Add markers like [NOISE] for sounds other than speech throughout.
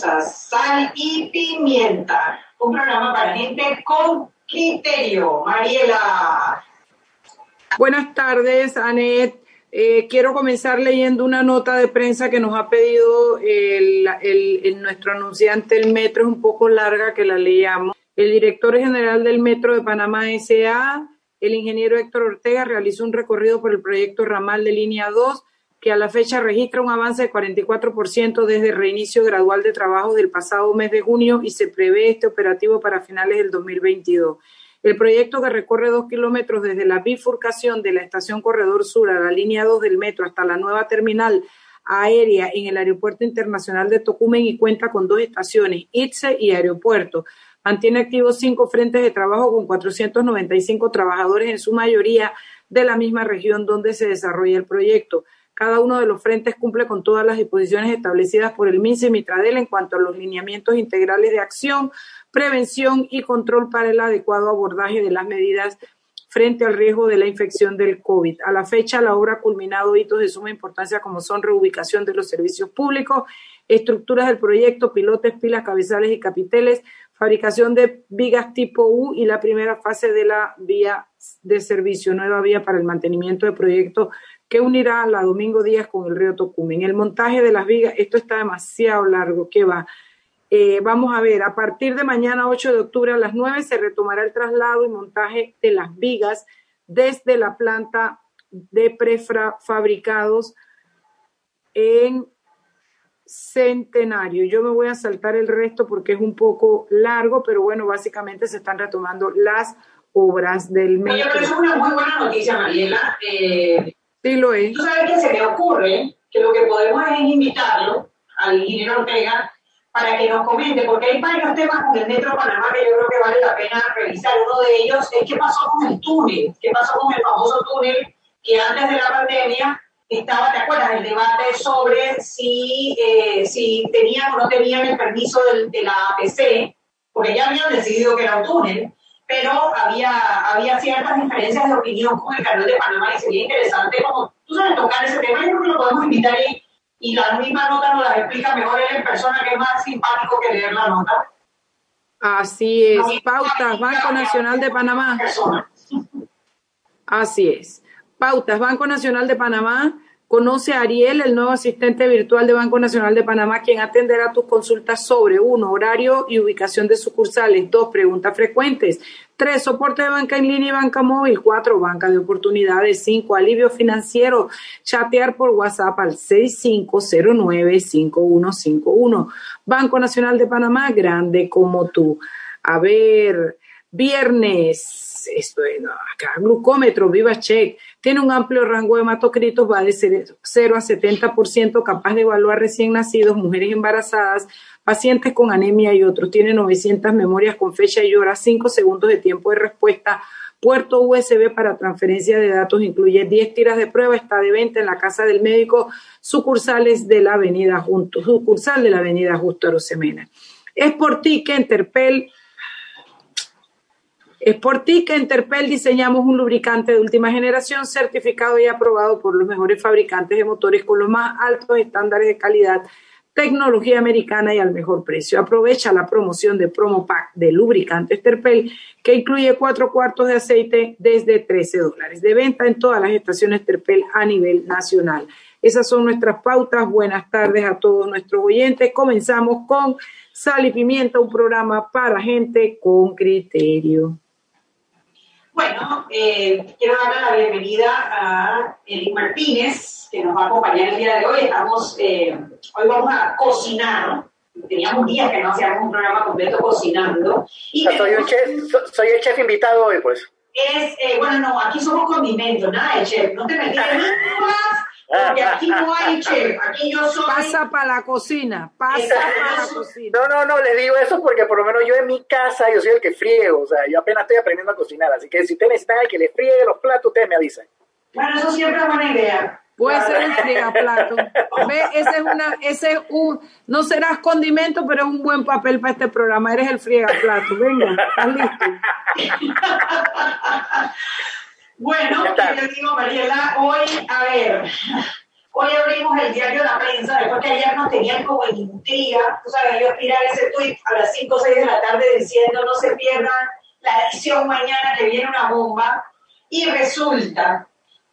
Sal y Pimienta, un programa para gente con criterio. Mariela. Buenas tardes, Anet. Eh, quiero comenzar leyendo una nota de prensa que nos ha pedido el, nuestro anunciante el Metro, es un poco larga que la leamos. El director general del Metro de Panamá S.A., el ingeniero Héctor Ortega, realizó un recorrido por el proyecto Ramal de Línea 2 que a la fecha registra un avance de 44% desde el reinicio gradual de trabajo del pasado mes de junio y se prevé este operativo para finales del 2022. El proyecto que recorre dos kilómetros desde la bifurcación de la estación Corredor Sur a la línea 2 del metro hasta la nueva terminal aérea en el Aeropuerto Internacional de Tocumen y cuenta con dos estaciones, ITSE y aeropuerto. Mantiene activos cinco frentes de trabajo con 495 trabajadores, en su mayoría de la misma región donde se desarrolla el proyecto. Cada uno de los frentes cumple con todas las disposiciones establecidas por el MINSE y en cuanto a los lineamientos integrales de acción, prevención y control para el adecuado abordaje de las medidas frente al riesgo de la infección del COVID. A la fecha, la obra ha culminado hitos de suma importancia como son reubicación de los servicios públicos, estructuras del proyecto, pilotes, pilas, cabezales y capiteles, fabricación de vigas tipo U y la primera fase de la vía de servicio, nueva vía para el mantenimiento del proyecto que unirá a la Domingo Díaz con el río Tocumen. El montaje de las vigas, esto está demasiado largo, ¿qué va? Eh, vamos a ver, a partir de mañana 8 de octubre a las 9 se retomará el traslado y montaje de las vigas desde la planta de prefabricados en Centenario. Yo me voy a saltar el resto porque es un poco largo, pero bueno, básicamente se están retomando las obras del metro. Oye, pero es una muy buena noticia, Mariela. Eh, Sí, lo es. Tú sabes que se me ocurre que lo que podemos es invitarlo al ingeniero Ortega para que nos comente, porque hay varios temas con el Metro Panamá que yo creo que vale la pena revisar. Uno de ellos es qué pasó con el túnel, qué pasó con el famoso túnel que antes de la pandemia estaba, ¿te acuerdas? El debate sobre si, eh, si tenían o no tenían el permiso de la APC, porque ya habían decidido que era un túnel pero había, había ciertas diferencias de opinión con el canal de Panamá y sería interesante como, tú sabes, tocar ese tema. Yo creo que lo podemos invitar y, y la misma nota nos la explica mejor él en persona, que es más simpático que leer la nota. Así es, Pautas, Banco Nacional de Panamá. Así es. Pautas, Banco Nacional de Panamá Conoce a Ariel, el nuevo asistente virtual de Banco Nacional de Panamá, quien atenderá tus consultas sobre uno, horario y ubicación de sucursales, dos, preguntas frecuentes, tres, soporte de banca en línea y banca móvil, cuatro, banca de oportunidades, cinco, alivio financiero, chatear por WhatsApp al 6509-5151. Banco Nacional de Panamá, grande como tú. A ver, viernes, esto es, acá, glucómetro, viva check tiene un amplio rango de hematocritos, va de 0 a 70%, capaz de evaluar recién nacidos, mujeres embarazadas, pacientes con anemia y otros. Tiene 900 memorias con fecha y hora, 5 segundos de tiempo de respuesta. Puerto USB para transferencia de datos incluye 10 tiras de prueba, está de venta en la casa del médico, sucursales de la avenida Junto, sucursal de la avenida Justo Arosemena. Es por ti que Interpel es por ti que Interpel diseñamos un lubricante de última generación certificado y aprobado por los mejores fabricantes de motores con los más altos estándares de calidad tecnología americana y al mejor precio. Aprovecha la promoción de Promo Pack de lubricantes Terpel que incluye cuatro cuartos de aceite desde 13 dólares de venta en todas las estaciones Terpel a nivel nacional. Esas son nuestras pautas. Buenas tardes a todos nuestros oyentes. Comenzamos con Sal y Pimienta, un programa para gente con criterio. Bueno, eh, quiero darle la bienvenida a Eli Martínez, que nos va a acompañar el día de hoy. Estamos, eh, hoy vamos a cocinar. Teníamos días que no hacíamos un programa completo cocinando. Y soy, un chef, soy el chef invitado hoy, pues. Es, eh, bueno, no, aquí somos condimentos, nada de chef. No te metas en [LAUGHS] porque aquí no hay chef, aquí yo soy... Pasa para la cocina, pasa para la cocina. No, no, no, les digo eso porque por lo menos yo en mi casa yo soy el que friego, o sea, yo apenas estoy aprendiendo a cocinar, así que si ustedes necesitan que le friegue los platos, ustedes me avisan. Bueno, eso siempre es buena idea. Puede ser un friegaplato. Ve, ese es una, ese es un, no serás condimento, pero es un buen papel para este programa. Eres el friegaplato. Venga, estás listo. [LAUGHS] Bueno, yo digo, Mariela, hoy, a ver, hoy abrimos el diario La Prensa, después que ayer nos tenían como en intriga, tú sabes, yo tirar ese tweet a las 5 o 6 de la tarde diciendo no se pierdan la edición mañana que viene una bomba, y resulta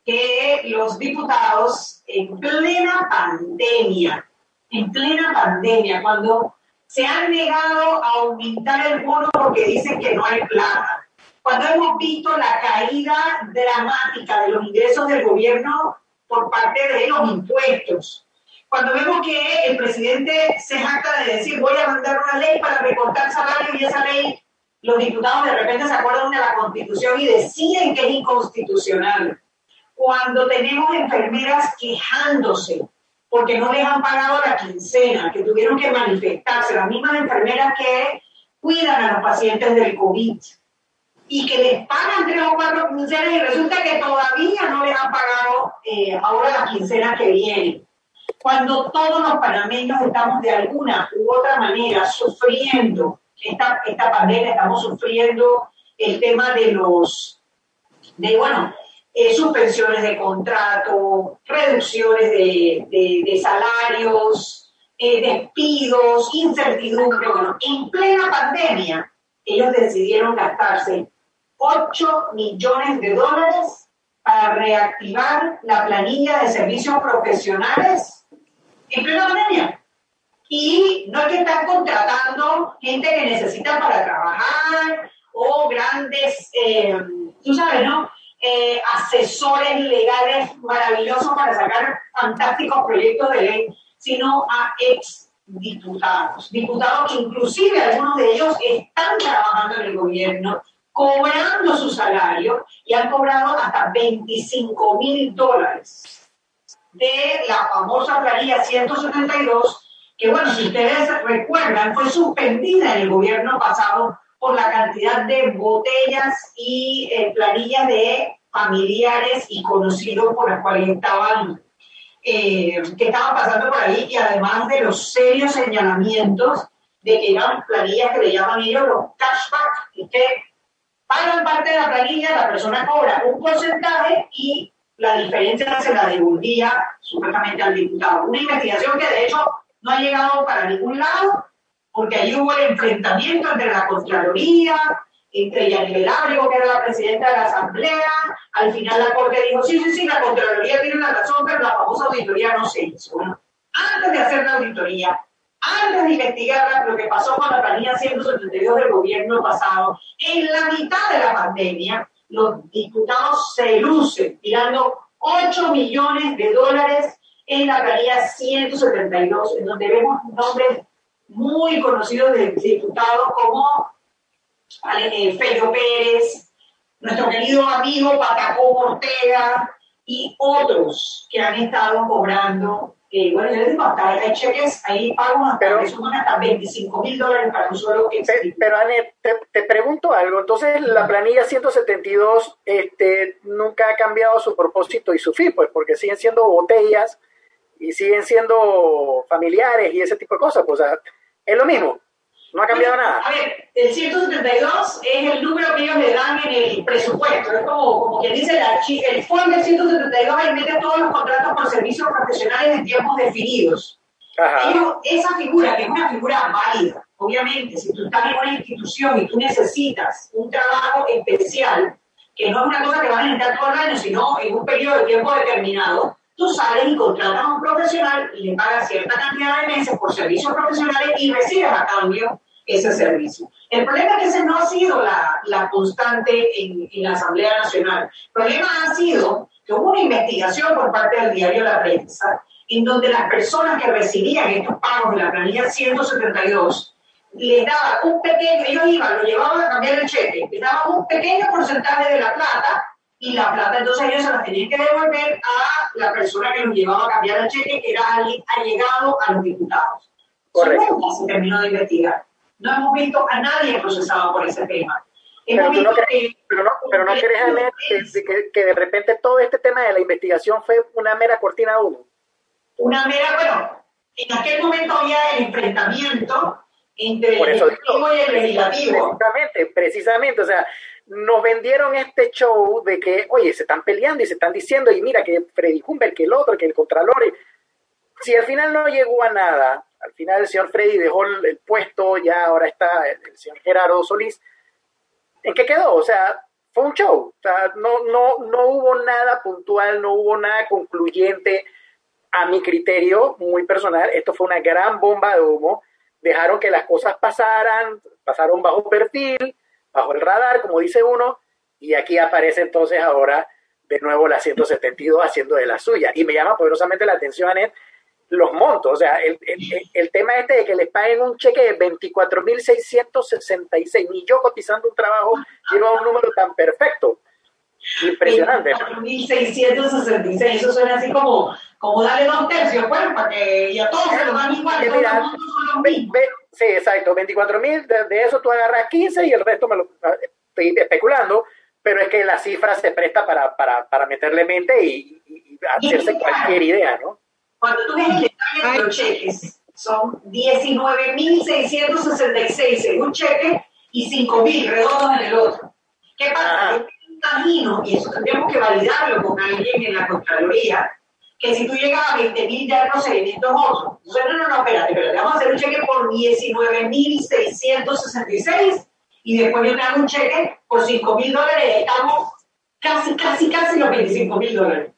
que los diputados en plena pandemia, en plena pandemia, cuando se han negado a aumentar el bono porque dicen que no hay plata, cuando hemos visto la caída dramática de los ingresos del gobierno por parte de los impuestos, cuando vemos que el presidente se jacta de decir voy a mandar una ley para recortar salario y esa ley, los diputados de repente se acuerdan de la constitución y deciden que es inconstitucional. Cuando tenemos enfermeras quejándose porque no les han pagado la quincena, que tuvieron que manifestarse, las mismas enfermeras que cuidan a los pacientes del COVID y que les pagan tres o cuatro quincenas y resulta que todavía no les han pagado eh, ahora las quincenas que vienen. Cuando todos los panameños estamos de alguna u otra manera sufriendo esta, esta pandemia, estamos sufriendo el tema de los, de bueno, eh, suspensiones de contrato, reducciones de, de, salarios, eh, despidos, incertidumbre. Bueno, en plena pandemia, ellos decidieron gastarse 8 millones de dólares para reactivar la planilla de servicios profesionales en plena pandemia. Y no es que están contratando gente que necesitan para trabajar o grandes, eh, tú sabes, ¿no? Eh, asesores legales maravillosos para sacar fantásticos proyectos de ley, sino a ex diputados, diputados que inclusive algunos de ellos están trabajando en el gobierno, cobrando su salario y han cobrado hasta 25 mil dólares. De la famosa planilla 172, que bueno, si ustedes recuerdan, fue suspendida en el gobierno pasado por la cantidad de botellas y eh, planillas de familiares y conocidos por las cuales estaban, eh, que estaban pasando por ahí y además de los serios señalamientos de que eran planillas que le llaman ellos los cashback, que pagan parte de la planilla, la persona cobra un porcentaje y la diferencia se la devolvía supuestamente al diputado. Una investigación que de hecho no ha llegado para ningún lado, porque ahí hubo el enfrentamiento entre la Contraloría, entre Yanibel Ábrego, que era la presidenta de la Asamblea. Al final la Corte dijo, sí, sí, sí, la Contraloría tiene la razón, pero la famosa auditoría no se hizo. Bueno, antes de hacer la auditoría, antes de investigar lo que pasó con la planilla 172 del gobierno pasado, en la mitad de la pandemia, los diputados se lucen tirando 8 millones de dólares en la planilla 172, en donde vemos nombres muy conocidos de diputados como eh, Felio Pérez, nuestro querido amigo Patacó Ortega y otros que han estado cobrando eh, bueno, yo les digo, hasta hay cheques, ahí hasta, pero, hasta 25 mil dólares para un solo que Pero, Anet, te, pregunto algo. Entonces, la planilla 172 este, nunca ha cambiado su propósito y su fin, pues, porque siguen siendo botellas y siguen siendo familiares y ese tipo de cosas. Pues, o sea, es lo mismo. No ha cambiado nada. A ver, el 172 es el número que ellos le dan en el presupuesto. Es como, como quien dice el, el fondo del 172 ahí mete todos los contratos por servicios profesionales en tiempos definidos. esa figura, que es una figura válida, obviamente, si tú estás en una institución y tú necesitas un trabajo especial, que no es una cosa que vas a necesitar todo el año, sino en un periodo de tiempo determinado, tú sales y contratas a un profesional y le pagas cierta cantidad de meses por servicios profesionales y recibes a cambio ese servicio. El problema es que ese no ha sido la, la constante en, en, la Asamblea Nacional. El problema ha sido que hubo una investigación por parte del diario La Prensa en donde las personas que recibían estos pagos de la planilla 172 les daban un pequeño, ellos iban, lo llevaban a cambiar el cheque, les daban un pequeño porcentaje de la plata y la plata entonces ellos se la tenían que devolver a la persona que los llevaba a cambiar el cheque, que era allegado a los diputados. Correcto. Nunca se terminó de investigar. No hemos visto a nadie procesado por ese tema. Pero, no crees, pero, no, pero no crees, que, que, de repente todo este tema de la investigación fue una mera cortina de humo una mera, bueno, en aquel momento había el enfrentamiento entre el ejecutivo y el legislativo. Precisamente, precisamente, o sea, nos vendieron este show de que, oye, se están peleando y se están diciendo, y mira que Freddy Humbert, que el otro, que el Contralor, si al final no llegó a nada, al final el señor Freddy dejó el, puesto, ya ahora está el, señor Gerardo Solís, ¿en qué quedó? O sea, fue un show, no, no, no hubo nada puntual, no hubo nada concluyente, a mi criterio muy personal, esto fue una gran bomba de humo. Dejaron que las cosas pasaran, pasaron bajo perfil, bajo el radar, como dice uno, y aquí aparece entonces ahora de nuevo la 172 haciendo de la suya. Y me llama poderosamente la atención, Anet, los montos. O sea, el, el, tema este de que les paguen un cheque de 24.666, ni yo cotizando un trabajo llevo un número tan perfecto. Impresionante. 4.666, eso suena así como, como darle dos tercios, pues, para que y a todos se los dan igual. sí, exacto, 24.000, de, eso tú agarras 15 y el resto me lo estoy especulando, pero es que la cifra se presta para, para, para meterle mente y, hacerse cualquier idea, ¿no? Cuando tú ves el detalle de los cheques, son 19.666 en un cheque y 5.000 redondos en el otro. ¿Qué pasa? Ah imagino, y eso tendríamos que validarlo con alguien en la Contraloría, que si tú llegas a 20 mil ya procedimientos otros. Entonces, no, no, no, espérate, pero te vamos a hacer un cheque por 19.666 y después yo te hago un cheque por 5 mil dólares y estamos casi, casi, casi los 25 mil dólares.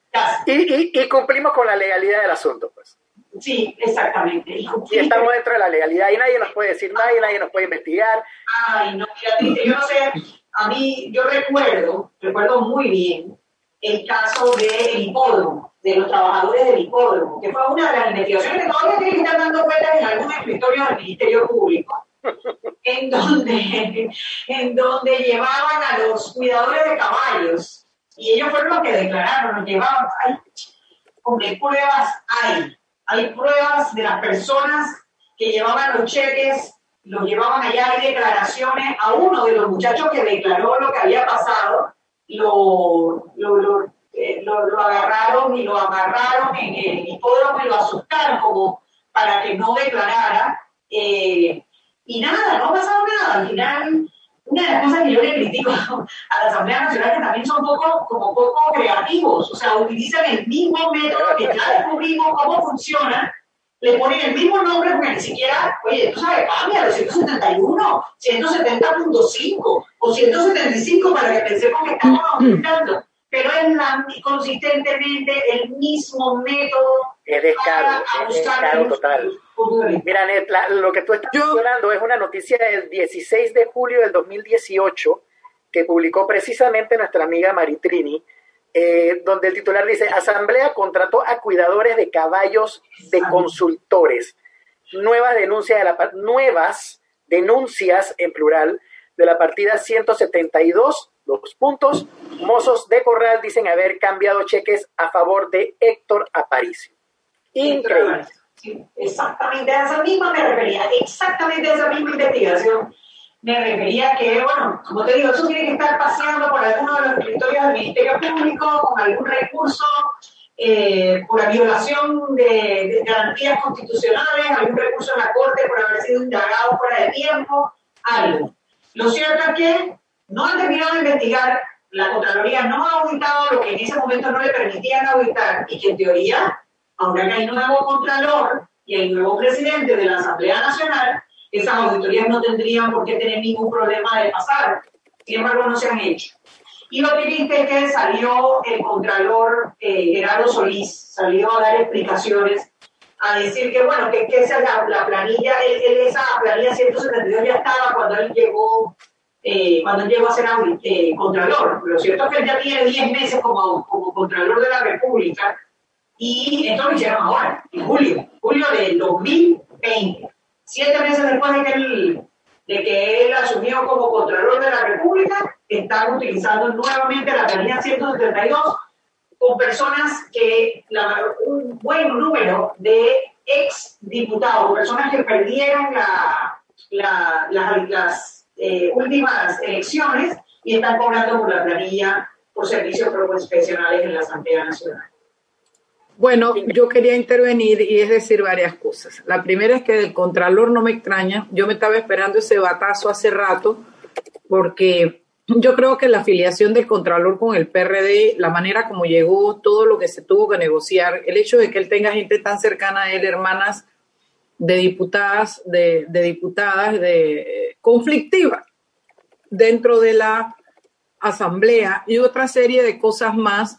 Y, y, y, cumplimos con la legalidad del asunto, pues. Sí, exactamente. Y, estamos dentro de la legalidad y nadie nos puede decir nada y nadie nos puede investigar. Ay, no, fíjate, yo no sé, a mí, yo recuerdo, recuerdo muy bien el caso del hipódromo, de los trabajadores del hipódromo, que fue una de las investigaciones que todavía tienen que estar dando cuenta en algunos escritorios del Ministerio Público, en donde, en donde llevaban a los cuidadores de caballos, y ellos fueron los que declararon, los llevaban, hay, pruebas hay, hay pruebas de las personas que llevaban los cheques lo llevaban allá, hay declaraciones, a uno de los muchachos que declaró lo que había pasado, lo, lo, lo, eh, agarraron y lo amarraron en el hipódromo y lo asustaron como para que no declarara. Eh, y nada, no ha pasado nada. Al final, una de las cosas que yo le critico [LAUGHS] a la Asamblea Nacional es que también son poco, como poco creativos, o sea, utilizan el mismo método que ya descubrimos cómo funciona le ponen el mismo nombre porque ni siquiera, oye, tú sabes, cambia de 171, 170.5 o 175 para que pensemos que estamos aumentando. Pero es la, consistentemente el mismo método. Es descaro, es descaro total. Mira, Net, lo que tú estás mencionando es una noticia del 16 de julio del 2018 que publicó precisamente nuestra amiga Maritrini, eh, donde el titular dice, Asamblea contrató a cuidadores de caballos de consultores. Nuevas denuncias, de la, nuevas denuncias en plural de la partida 172, dos puntos. Mozos de Corral dicen haber cambiado cheques a favor de Héctor Aparicio. Increíble. Exactamente a esa misma me refería, exactamente a esa misma investigación me refería que, bueno, como te digo, eso tiene que estar paseando por alguno de los escritorios del Ministerio Público con algún recurso eh, por la violación de, garantías constitucionales, algún recurso en la Corte por haber sido indagado fuera de tiempo, algo. Lo cierto es que no han terminado de investigar, la Contraloría no ha auditado lo que en ese momento no le permitían auditar y que en teoría, ahora que hay nuevo Contralor, y el nuevo presidente de la Asamblea Nacional, esas auditorías no tendrían por qué tener ningún problema de pasar. Sin embargo, no se han hecho. Y lo triste es que salió el Contralor eh, Gerardo Solís, salió a dar explicaciones, a decir que, bueno, que, que esa la, la planilla, esa planilla 172 ya estaba cuando él llegó, eh, cuando él llegó a ser eh, Contralor. Lo cierto es que él ya tiene 10 meses como, como Contralor de la República y esto lo hicieron ahora, en julio, julio del 2020. Siete meses después de que él, asumió como Contralor de la República, están utilizando nuevamente la planilla 172 con personas que, un buen número de ex diputados, personas que perdieron la, las eh, últimas elecciones y están cobrando por la planilla por servicios profesionales en la Asamblea Nacional. Bueno, yo quería intervenir y es decir varias cosas. La primera es que del Contralor no me extraña. Yo me estaba esperando ese batazo hace rato porque yo creo que la afiliación del Contralor con el PRD, la manera como llegó, todo lo que se tuvo que negociar, el hecho de que él tenga gente tan cercana a él, hermanas de diputadas, de, diputadas, de eh, conflictiva dentro de la asamblea y otra serie de cosas más,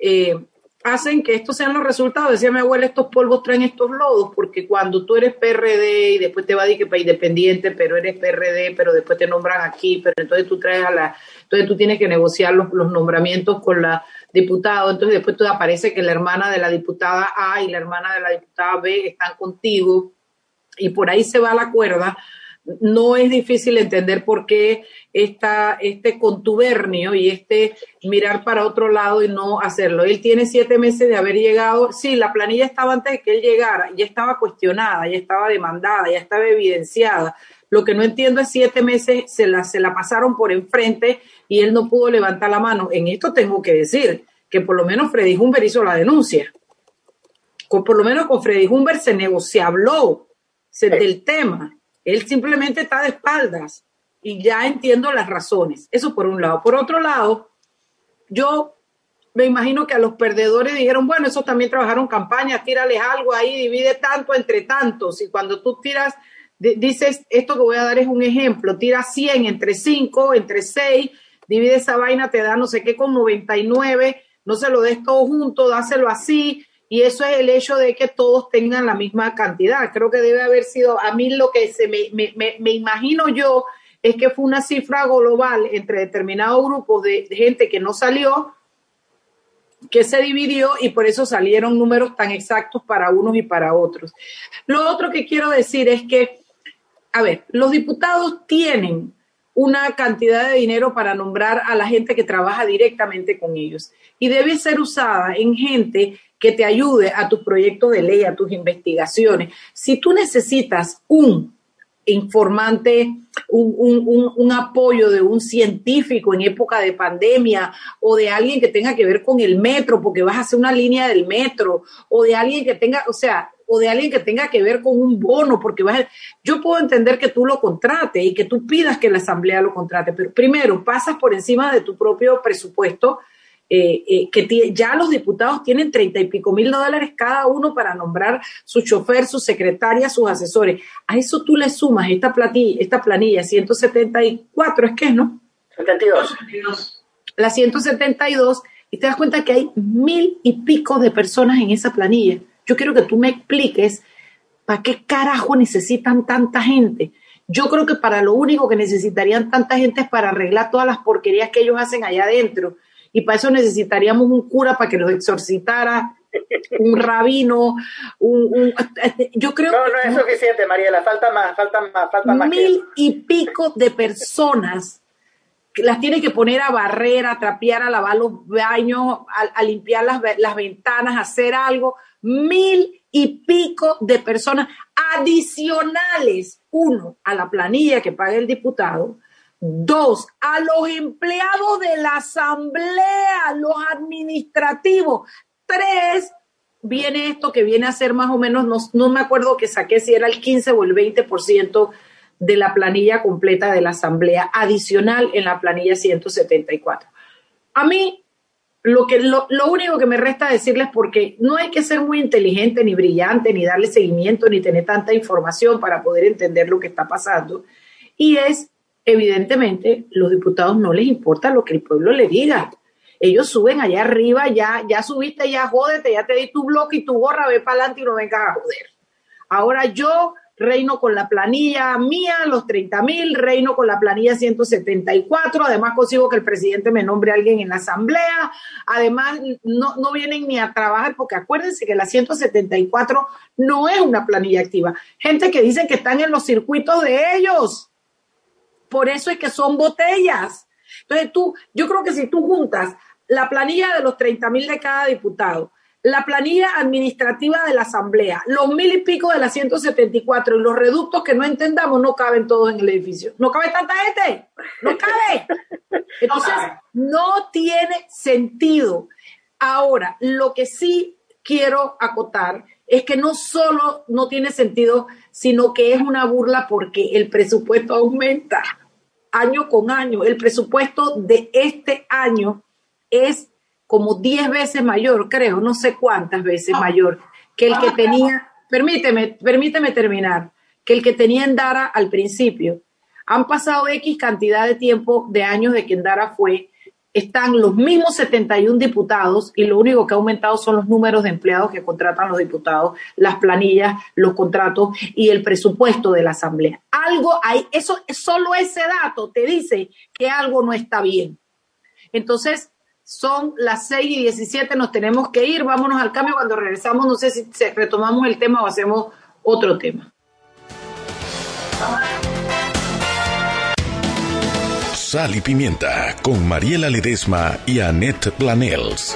eh, hacen que estos sean los resultados. Decía mi abuela, estos polvos traen estos lodos, porque cuando tú eres PRD y después te va a decir que para independiente, pero eres PRD, pero después te nombran aquí, pero entonces tú traes a la, entonces tú tienes que negociar los, los nombramientos con la diputada, entonces después tú aparece que la hermana de la diputada A y la hermana de la diputada B están contigo y por ahí se va la cuerda no es difícil entender por qué esta, este contubernio y este mirar para otro lado y no hacerlo. Él tiene siete meses de haber llegado. Sí, la planilla estaba antes de que él llegara, ya estaba cuestionada, ya estaba demandada, ya estaba evidenciada. Lo que no entiendo es siete meses se la, se la pasaron por enfrente y él no pudo levantar la mano. En esto tengo que decir que por lo menos Freddy Humber hizo la denuncia. por lo menos con Freddy Humber se negoció, habló del tema él simplemente está de espaldas y ya entiendo las razones. Eso por un lado. Por otro lado, yo me imagino que a los perdedores dijeron, bueno, esos también trabajaron campaña, tírales algo ahí, divide tanto entre tantos. Y cuando tú tiras, dices, esto que voy a dar es un ejemplo, tira 100 entre 5, entre 6, divide esa vaina, te da no sé qué con 99, no se lo des todo junto, dáselo así, y eso es el hecho de que todos tengan la misma cantidad. Creo que debe haber sido, a mí lo que se me, me, me, imagino yo es que fue una cifra global entre determinados grupos de, gente que no salió, que se dividió y por eso salieron números tan exactos para unos y para otros. Lo otro que quiero decir es que, a ver, los diputados tienen una cantidad de dinero para nombrar a la gente que trabaja directamente con ellos y debe ser usada en gente que te ayude a tu proyecto de ley, a tus investigaciones. Si tú necesitas un informante, un, apoyo de un científico en época de pandemia o de alguien que tenga que ver con el metro, porque vas a hacer una línea del metro, o de alguien que tenga, o sea, o de alguien que tenga que ver con un bono, porque vas a, yo puedo entender que tú lo contrates y que tú pidas que la asamblea lo contrate, pero primero pasas por encima de tu propio presupuesto eh, eh, que ya los diputados tienen treinta y pico mil dólares cada uno para nombrar su chofer, su secretaria, sus asesores. A eso tú le sumas esta planilla, esta planilla 174, es que ¿no? 72. La 172, y te das cuenta que hay mil y pico de personas en esa planilla. Yo quiero que tú me expliques para qué carajo necesitan tanta gente. Yo creo que para lo único que necesitarían tanta gente es para arreglar todas las porquerías que ellos hacen allá adentro y para eso necesitaríamos un cura para que los exorcitara, un rabino, un, yo creo no, no es suficiente, Mariela, falta más, falta más, falta más. Mil y pico de personas que las tiene que poner a barrer, a trapear, a lavar los baños, a, limpiar las, las ventanas, a hacer algo. Mil y pico de personas adicionales, uno, a la planilla que paga el diputado, Dos, a los empleados de la asamblea, los administrativos. Tres, viene esto que viene a ser más o menos, no, me acuerdo que saqué si era el 15 o el 20% de la planilla completa de la asamblea adicional en la planilla 174. A mí lo, que, lo, lo único que me resta decirles, porque no hay que ser muy inteligente, ni brillante, ni darle seguimiento, ni tener tanta información para poder entender lo que está pasando, y es, evidentemente, los diputados no les importa lo que el pueblo le diga. Ellos suben allá arriba, ya, ya subiste, ya jódete, ya te di tu bloque y tu gorra, ve para adelante y no vengas a joder. Ahora yo reino con la planilla mía, los 30 mil, reino con la planilla 174, además consigo que el presidente me nombre a alguien en la asamblea, además no, no vienen ni a trabajar, porque acuérdense que la 174 no es una planilla activa. Gente que dice que están en los circuitos de ellos, por eso es que son botellas. Entonces tú, yo creo que si tú juntas la planilla de los 30 mil de cada diputado, la planilla administrativa de la Asamblea, los mil y pico de la 174 y los reductos que no entendamos no caben todos en el edificio. No cabe tanta gente, no cabe. [LAUGHS] Entonces, no tiene sentido. Ahora, lo que sí quiero acotar es que no solo no tiene sentido, sino que es una burla porque el presupuesto aumenta año con año. El presupuesto de este año es como 10 veces mayor, creo, no sé cuántas veces mayor que el que tenía, permíteme, permíteme terminar, que el que tenía en Dara al principio. Han pasado X cantidad de tiempo, de años de que en Dara fue, están los mismos 71 diputados y lo único que ha aumentado son los números de empleados que contratan los diputados, las planillas, los contratos y el presupuesto de la Asamblea. Algo hay, eso, solo ese dato te dice que algo no está bien. Entonces, son las 6 y 17, nos tenemos que ir, vámonos al cambio. Cuando regresamos, no sé si retomamos el tema o hacemos otro tema. Sal y Pimienta con Mariela Ledesma y Annette Planels.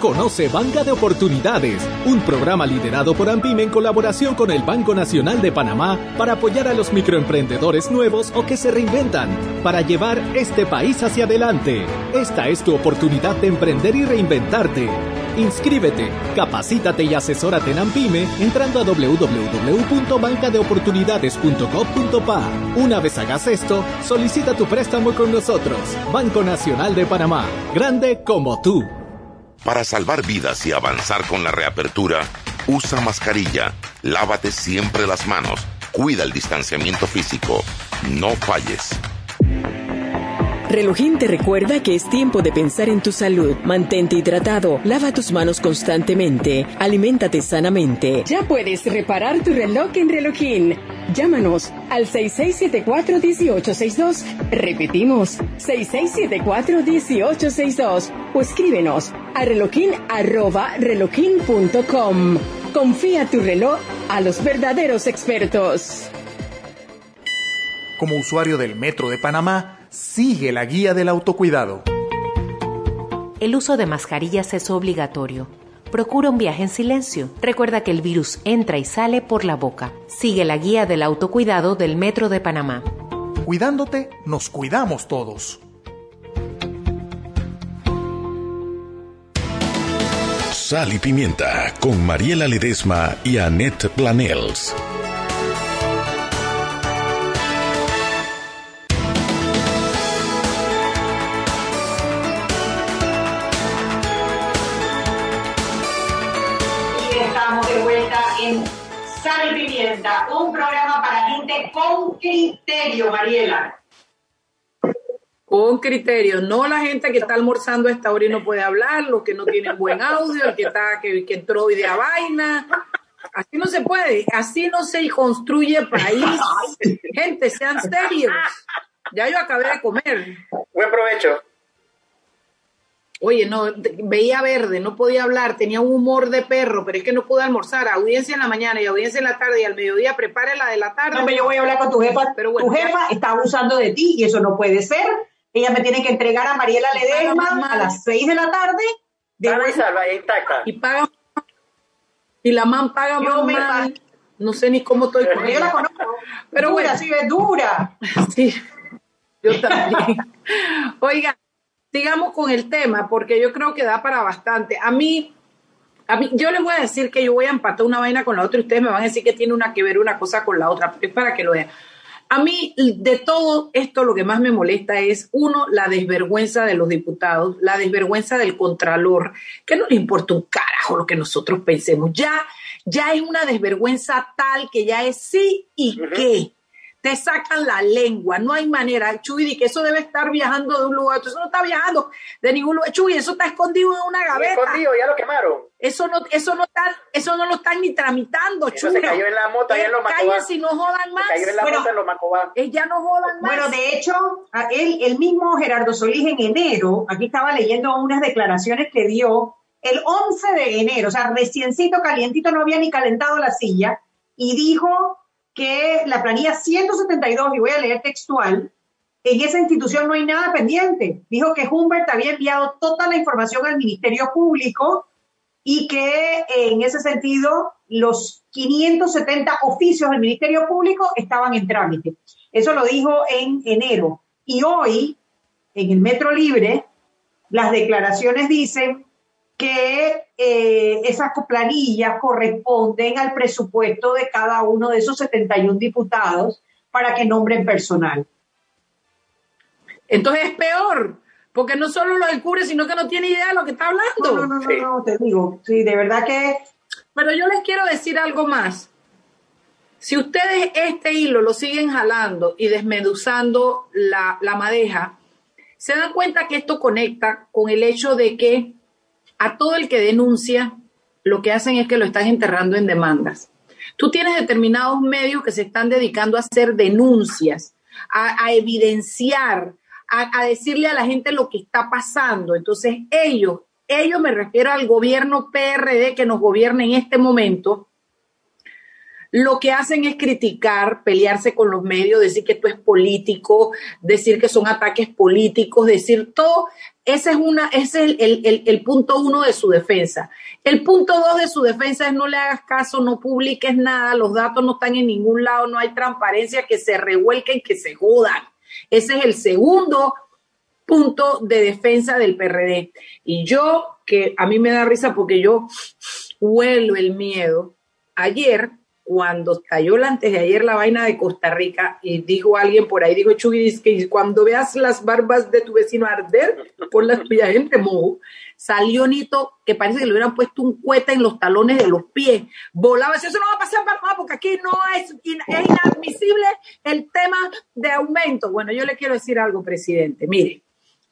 Conoce Banca de Oportunidades, un programa liderado por AMPIM en colaboración con el Banco Nacional de Panamá para apoyar a los microemprendedores nuevos o que se reinventan para llevar este país hacia adelante. Esta es tu oportunidad de emprender y reinventarte. Inscríbete, capacítate y asesórate en AMPIME entrando a www.bancadeoportunidades.gov.pa. Una vez hagas esto, solicita tu préstamo con nosotros. Banco Nacional de Panamá, grande como tú. Para salvar vidas y avanzar con la reapertura, usa mascarilla, lávate siempre las manos, cuida el distanciamiento físico, no falles. Relojín te recuerda que es tiempo de pensar en tu salud. Mantente hidratado, lava tus manos constantemente, aliméntate sanamente. Ya puedes reparar tu reloj en Relojín. Llámanos al 6674-1862. Repetimos, 6674-1862. O escríbenos a relojin arroba relojin.com. Confía tu reloj a los verdaderos expertos. Como usuario del Metro de Panamá, sigue la guía del autocuidado. El uso de mascarillas es obligatorio. Procura un viaje en silencio. Recuerda que el virus entra y sale por la boca. Sigue la guía del autocuidado del Metro de Panamá. Cuidándote, nos cuidamos todos. Sal y Pimienta con Mariela Ledesma y Annette Planels. Un programa para gente con criterio, Mariela. Con criterio, no la gente que está almorzando a esta hora y no puede hablar, los que no tienen buen audio, el que está que, que entró y de a vaina. Así no se puede, así no se construye país. Gente, sean serios. Ya yo acabé de comer. Buen provecho. Oye, no, veía verde, no podía hablar, tenía un humor de perro, pero es que no pude almorzar. Audiencia en la mañana y audiencia en la tarde y al mediodía prepare la de la tarde. No, pero yo voy a hablar con tu jefa. Pero bueno, tu jefa está abusando de ti y eso no puede ser. Ella me tiene que entregar a Mariela Ledesma a las 6 de la tarde. De intacta. y paga y la man paga Yo más me mal. No sé ni cómo estoy con yo la conozco. Pero dura, bueno. sí, es dura. [LAUGHS] Sí, yo también. [LAUGHS] Oiga, sigamos con el tema, porque yo creo que da para bastante. A mí, a mí, yo les voy a decir que yo voy a empatar una vaina con la otra y ustedes me van a decir que tiene una que ver una cosa con la otra, pero es para que lo vean. A mí, de todo esto, lo que más me molesta es, uno, la desvergüenza de los diputados, la desvergüenza del contralor, que no le importa un carajo lo que nosotros pensemos. Ya, ya es una desvergüenza tal que ya es sí y qué te sacan la lengua, no hay manera. Chuy, que eso debe estar viajando de un lugar, eso no está viajando de ningún lugar. Chuy, eso está escondido en una gaveta. Escondido, ya lo quemaron. Eso no, eso no está, eso no lo están ni tramitando, Chuy. Se cayó en la en los Macobá. si no jodan más. Se cayó en la bueno, moto en los Macobá. Eh, ya no jodan más. Bueno, de hecho, él, el mismo Gerardo Solís en enero, aquí estaba leyendo unas declaraciones que dio el 11 de enero, o sea, reciencito, calientito, no había ni calentado la silla, y dijo que la planilla 172, y voy a leer textual, en esa institución no hay nada pendiente. Dijo que Humbert había enviado toda la información al Ministerio Público y que en ese sentido los 570 oficios del Ministerio Público estaban en trámite. Eso lo dijo en enero. Y hoy, en el Metro Libre, las declaraciones dicen que eh, esas planillas corresponden al presupuesto de cada uno de esos 71 diputados para que nombren personal. Entonces es peor, porque no solo lo descubre, sino que no tiene idea de lo que está hablando. No, no, no, no, te digo, sí, de verdad que... Pero yo les quiero decir algo más. Si ustedes este hilo lo siguen jalando y desmeduzando la, la madeja, se dan cuenta que esto conecta con el hecho de que a todo el que denuncia, lo que hacen es que lo están enterrando en demandas. Tú tienes determinados medios que se están dedicando a hacer denuncias, a, evidenciar, a, a, decirle a la gente lo que está pasando. Entonces ellos, ellos me refiero al gobierno PRD que nos gobierna en este momento, lo que hacen es criticar, pelearse con los medios, decir que esto es político, decir que son ataques políticos, decir todo. Ese es, una, ese es el, el, punto uno de su defensa. El punto dos de su defensa es no le hagas caso, no publiques nada, los datos no están en ningún lado, no hay transparencia, que se revuelquen, que se jodan. Ese es el segundo punto de defensa del PRD. Y yo, que a mí me da risa porque yo huelo el miedo, ayer cuando cayó la antes de ayer la vaina de Costa Rica y dijo alguien por ahí, dijo Chuy, que cuando veas las barbas de tu vecino arder por las tuyas en remojo, salió Nito que parece que le hubieran puesto un cueta en los talones de los pies. Volaba, eso no va a pasar para porque aquí no es, es inadmisible el tema de aumento. Bueno, yo le quiero decir algo, presidente. Mire,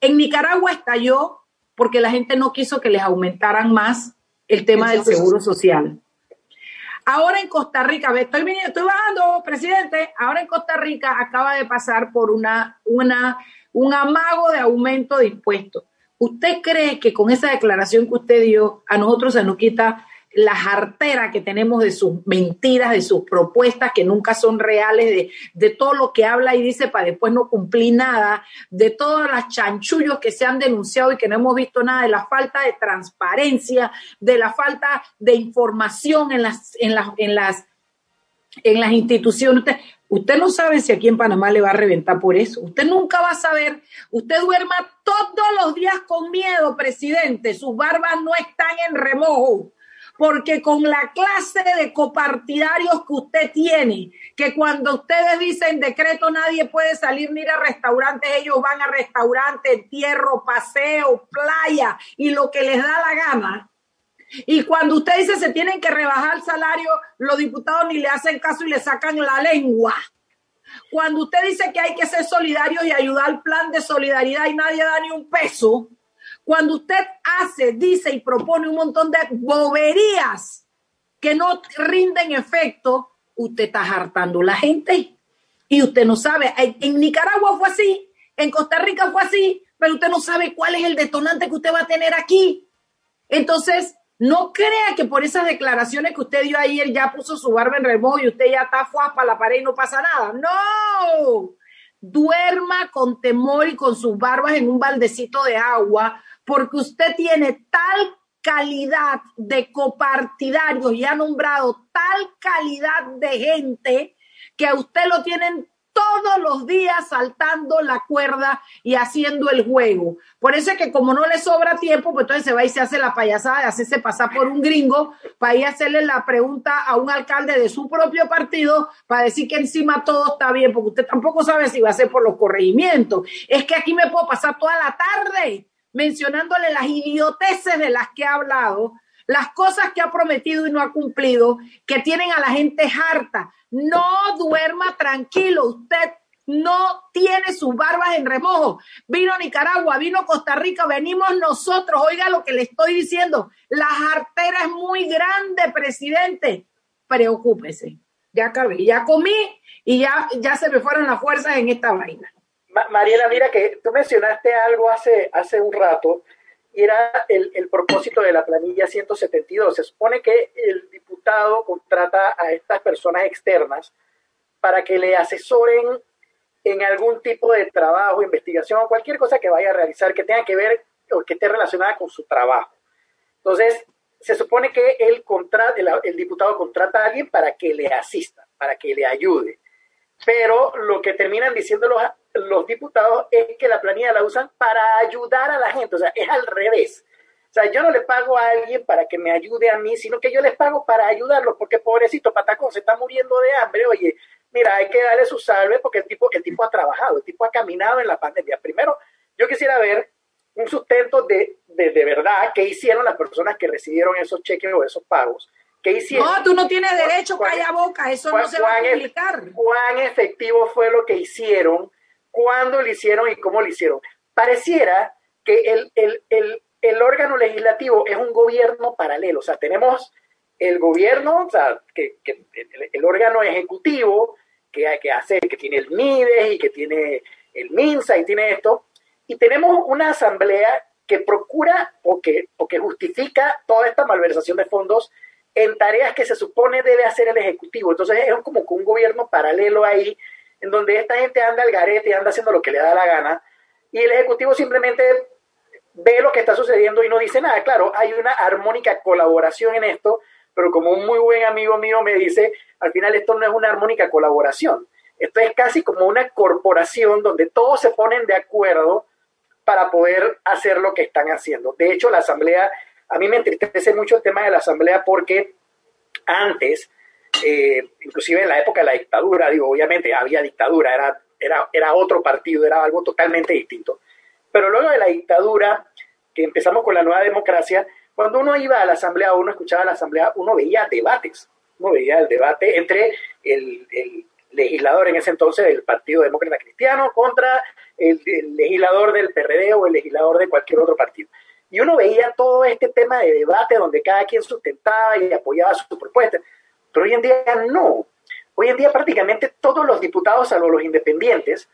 en Nicaragua estalló porque la gente no quiso que les aumentaran más el tema del seguro social. Ahora en Costa Rica, estoy viniendo, estoy bajando, presidente. Ahora en Costa Rica acaba de pasar por una, una, un amago de aumento de impuestos. ¿Usted cree que con esa declaración que usted dio, a nosotros se nos quita la jartera que tenemos de sus mentiras, de sus propuestas que nunca son reales, de, todo lo que habla y dice para después no cumplir nada, de todas las chanchullos que se han denunciado y que no hemos visto nada, de la falta de transparencia, de la falta de información en las, en las, en las, en las instituciones. Usted, usted no sabe si aquí en Panamá le va a reventar por eso. Usted nunca va a saber. Usted duerma todos los días con miedo, presidente. Sus barbas no están en remojo porque con la clase de copartidarios que usted tiene, que cuando ustedes dicen decreto nadie puede salir ni ir a restaurantes, ellos van a restaurantes, entierro, paseo, playa y lo que les da la gana. Y cuando usted dice se tienen que rebajar el salario, los diputados ni le hacen caso y le sacan la lengua. Cuando usted dice que hay que ser solidarios y ayudar al plan de solidaridad y nadie da ni un peso, cuando usted hace, dice y propone un montón de boberías que no rinden efecto, usted está hartando la gente y usted no sabe. En, Nicaragua fue así, en Costa Rica fue así, pero usted no sabe cuál es el detonante que usted va a tener aquí. Entonces, no crea que por esas declaraciones que usted dio ayer ya puso su barba en remojo y usted ya está fuas para la pared y no pasa nada. No, duerma con temor y con sus barbas en un baldecito de agua, porque usted tiene tal calidad de copartidarios y ha nombrado tal calidad de gente que a usted lo tienen todos los días saltando la cuerda y haciendo el juego. Por eso es que como no le sobra tiempo, pues entonces se va y se hace la payasada de hacerse pasar por un gringo para ir a hacerle la pregunta a un alcalde de su propio partido para decir que encima todo está bien, porque usted tampoco sabe si va a ser por los corregimientos. Es que aquí me puedo pasar toda la tarde mencionándole las idioteces de las que ha hablado, las cosas que ha prometido y no ha cumplido, que tienen a la gente harta. No duerma tranquilo, usted no tiene sus barbas en remojo. Vino Nicaragua, vino Costa Rica, venimos nosotros. Oiga lo que le estoy diciendo. La jartera es muy grande, presidente. Preocúpese. Ya acabé, ya comí y ya, ya se me fueron las fuerzas en esta vaina. Mariela, mira que tú mencionaste algo hace, hace un rato y era el, el, propósito de la planilla 172. Se supone que el diputado contrata a estas personas externas para que le asesoren en algún tipo de trabajo, investigación o cualquier cosa que vaya a realizar que tenga que ver o que esté relacionada con su trabajo. Entonces, se supone que el, el, el diputado contrata a alguien para que le asista, para que le ayude. Pero lo que terminan diciendo los, los diputados es que la planilla la usan para ayudar a la gente, o sea, es al revés. O sea, yo no le pago a alguien para que me ayude a mí, sino que yo les pago para ayudarlos, porque pobrecito Patacón se está muriendo de hambre. Oye, mira, hay que darle su salve porque el tipo, el tipo ha trabajado, el tipo ha caminado en la pandemia. Primero, yo quisiera ver un sustento de, de, de verdad que hicieron las personas que recibieron esos cheques o esos pagos. ¿Qué hicieron? No, tú no tienes derecho, calla boca, eso no se va a publicar. ¿Cuán efectivo fue lo que hicieron cuándo lo hicieron y cómo lo hicieron. Pareciera que el, el, el, el, órgano legislativo es un gobierno paralelo, o sea, tenemos el gobierno, o sea, que, que el, órgano ejecutivo que, que hace, que tiene el MIDES y que tiene el MINSA y tiene esto, y tenemos una asamblea que procura o que, o que justifica toda esta malversación de fondos en tareas que se supone debe hacer el Ejecutivo. Entonces es como que un gobierno paralelo ahí en donde esta gente anda al garete anda haciendo lo que le da la gana, y el Ejecutivo simplemente ve lo que está sucediendo y no dice nada. Claro, hay una armónica colaboración en esto, pero como un muy buen amigo mío me dice, al final esto no es una armónica colaboración, esto es casi como una corporación donde todos se ponen de acuerdo para poder hacer lo que están haciendo. De hecho, la Asamblea, a mí me entristece mucho el tema de la Asamblea porque antes eh, inclusive en la época de la dictadura, digo, obviamente había dictadura, era, era, era otro partido, era algo totalmente distinto. Pero luego de la dictadura, que empezamos con la nueva democracia, cuando uno iba a la asamblea, uno escuchaba a la asamblea, uno veía debates, uno veía el debate entre el, legislador en ese entonces del Partido Demócrata Cristiano contra el, el, legislador del PRD o el legislador de cualquier otro partido. Y uno veía todo este tema de debate donde cada quien sustentaba y apoyaba su propuesta. Pero hoy en día no. Hoy en día prácticamente todos los diputados, salvo los independientes,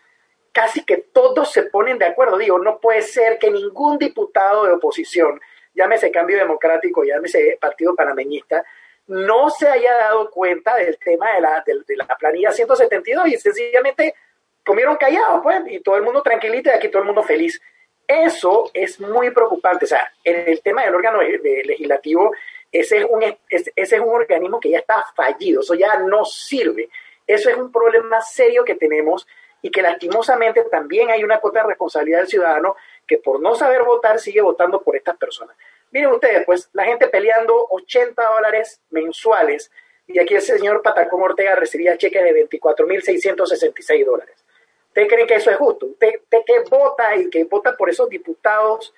casi que todos se ponen de acuerdo. Digo, no puede ser que ningún diputado de oposición, llámese Cambio Democrático, llámese Partido Panameñista, no se haya dado cuenta del tema de la, de, la planilla 172 y sencillamente comieron callados, pues, y todo el mundo tranquilito y aquí todo el mundo feliz. Eso es muy preocupante. O sea, en el tema del órgano legislativo ese es, un, ese es un organismo que ya está fallido, eso ya no sirve. Eso es un problema serio que tenemos y que lastimosamente también hay una cuota de responsabilidad del ciudadano que por no saber votar sigue votando por estas personas. Miren ustedes, pues la gente peleando 80 dólares mensuales y aquí el señor Patacón Ortega recibía cheques de 24.666 dólares. ¿Ustedes creen que eso es justo? ¿Usted, usted que vota y que vota por esos diputados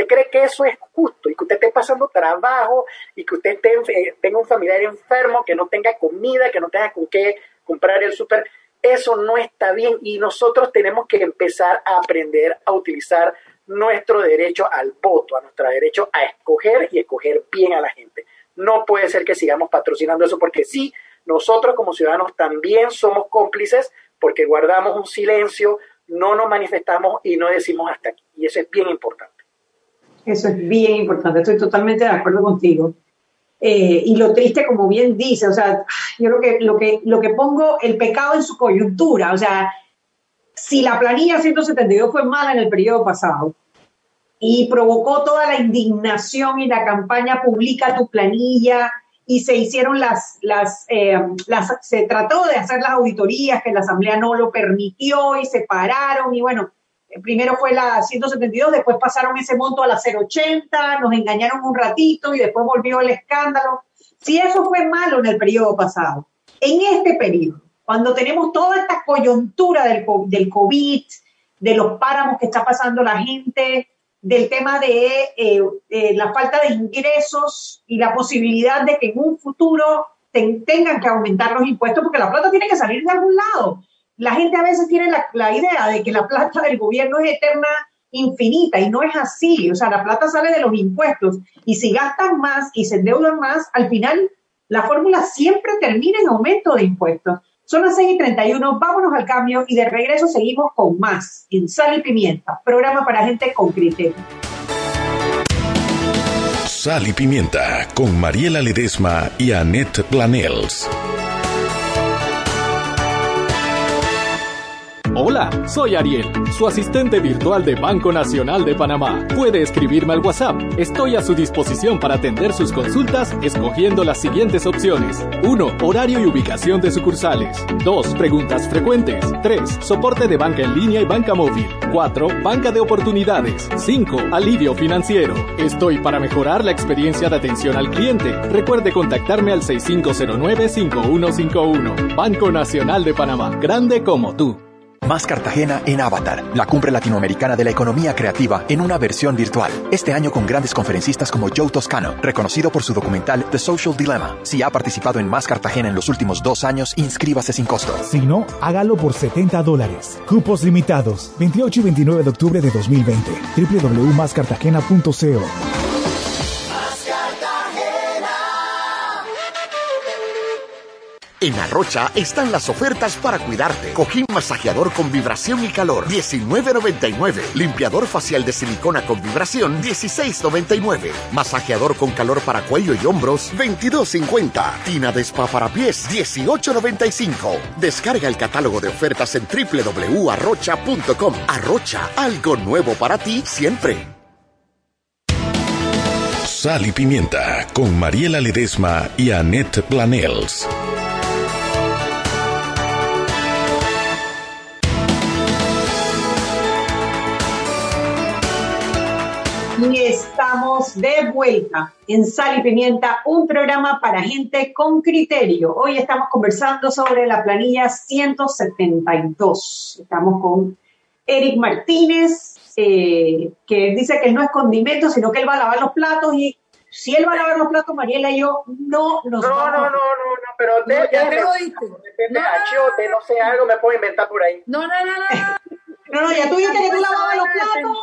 ¿Usted cree que eso es justo y que usted esté pasando trabajo y que usted eh, tenga un familiar enfermo, que no tenga comida, que no tenga con qué comprar el súper? Eso no está bien y nosotros tenemos que empezar a aprender a utilizar nuestro derecho al voto, a nuestro derecho a escoger y escoger bien a la gente. No puede ser que sigamos patrocinando eso porque sí, nosotros como ciudadanos también somos cómplices porque guardamos un silencio, no nos manifestamos y no decimos hasta aquí. Y eso es bien importante. Eso es bien importante, estoy totalmente de acuerdo contigo. Eh, y lo triste, como bien dice, o sea, yo creo que lo, que lo que pongo el pecado en su coyuntura, o sea, si la planilla 172 fue mala en el periodo pasado y provocó toda la indignación y la campaña publica tu planilla y se hicieron las, las, eh, las, se trató de hacer las auditorías que la Asamblea no lo permitió y se pararon y bueno, primero fue la 172, después pasaron ese monto a la 080, nos engañaron un ratito y después volvió el escándalo. Si eso fue malo en el periodo pasado, en este periodo, cuando tenemos toda esta coyuntura del, del COVID, de los páramos que está pasando la gente, del tema de eh, eh, la falta de ingresos y la posibilidad de que en un futuro tengan que aumentar los impuestos porque la plata tiene que salir de algún lado. La gente a veces tiene la, idea de que la plata del gobierno es eterna, infinita, y no es así. O sea, la plata sale de los impuestos y si gastan más y se endeudan más, al final la fórmula siempre termina en aumento de impuestos. Son las 6 y 31, vámonos al cambio y de regreso seguimos con más en Sal y Pimienta, programa para gente con criterio. Sal y Pimienta con Mariela Ledesma y Annette Planels. Hola, soy Ariel, su asistente virtual de Banco Nacional de Panamá. Puede escribirme al WhatsApp. Estoy a su disposición para atender sus consultas escogiendo las siguientes opciones. 1. Horario y ubicación de sucursales. 2. Preguntas frecuentes. 3. Soporte de banca en línea y banca móvil. 4. Banca de oportunidades. 5. Alivio financiero. Estoy para mejorar la experiencia de atención al cliente. Recuerde contactarme al 6509-5151. Banco Nacional de Panamá. Grande como tú. Más Cartagena en Avatar, la cumbre latinoamericana de la economía creativa en una versión virtual. Este año con grandes conferencistas como Joe Toscano, reconocido por su documental The Social Dilemma. Si ha participado en Más Cartagena en los últimos dos años, inscríbase sin costo. Si no, hágalo por 70 dólares. Cupos limitados. 28 y 29 de octubre de 2020. www.mascartagena.co En Arrocha están las ofertas para cuidarte. Cojín masajeador con vibración y calor, 19.99. Limpiador facial de silicona con vibración, 16.99. Masajeador con calor para cuello y hombros, 22.50. Tina de spa para pies, 18.95. Descarga el catálogo de ofertas en www.arrocha.com. Arrocha, algo nuevo para ti siempre. Sal y Pimienta con Mariela Ledesma y Annette Planels. Y estamos de vuelta en Sal y Pimienta, un programa para gente con criterio. Hoy estamos conversando sobre la planilla 172. Estamos con Eric Martínez, eh, que dice que no es condimento, sino que él va a lavar los platos y si él va a lavar los platos, Mariela y yo no nos no, vamos. No, no, no, no, pero de, ya te lo diste. No, achiote, no sé, algo me puedo inventar por ahí. No, no, no, no. No, [LAUGHS] no, ya tú dijiste que tú lavabas los platos.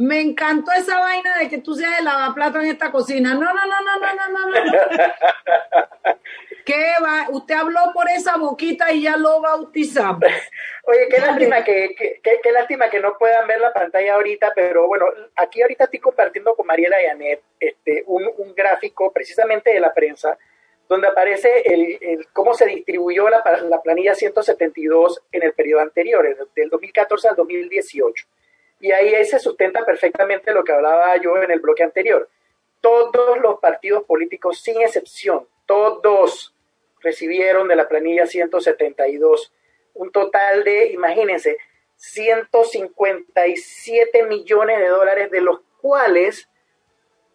Me encantó esa vaina de que tú seas el lavaplato en esta cocina. No, no, no, no, no, no, no, no. [LAUGHS] ¿Qué va? Usted habló por esa boquita y ya lo bautizamos. [LAUGHS] Oye, qué lástima que, que, qué lástima que no puedan ver la pantalla ahorita, pero bueno, aquí ahorita estoy compartiendo con Mariela y Anet este, un, un gráfico precisamente de la prensa donde aparece el, el cómo se distribuyó la, la, planilla 172 en el periodo anterior, del 2014 al 2018. Y ahí se sustenta perfectamente lo que hablaba yo en el bloque anterior. Todos los partidos políticos, sin excepción, todos recibieron de la planilla 172 un total de, imagínense, 157 millones de dólares, de los cuales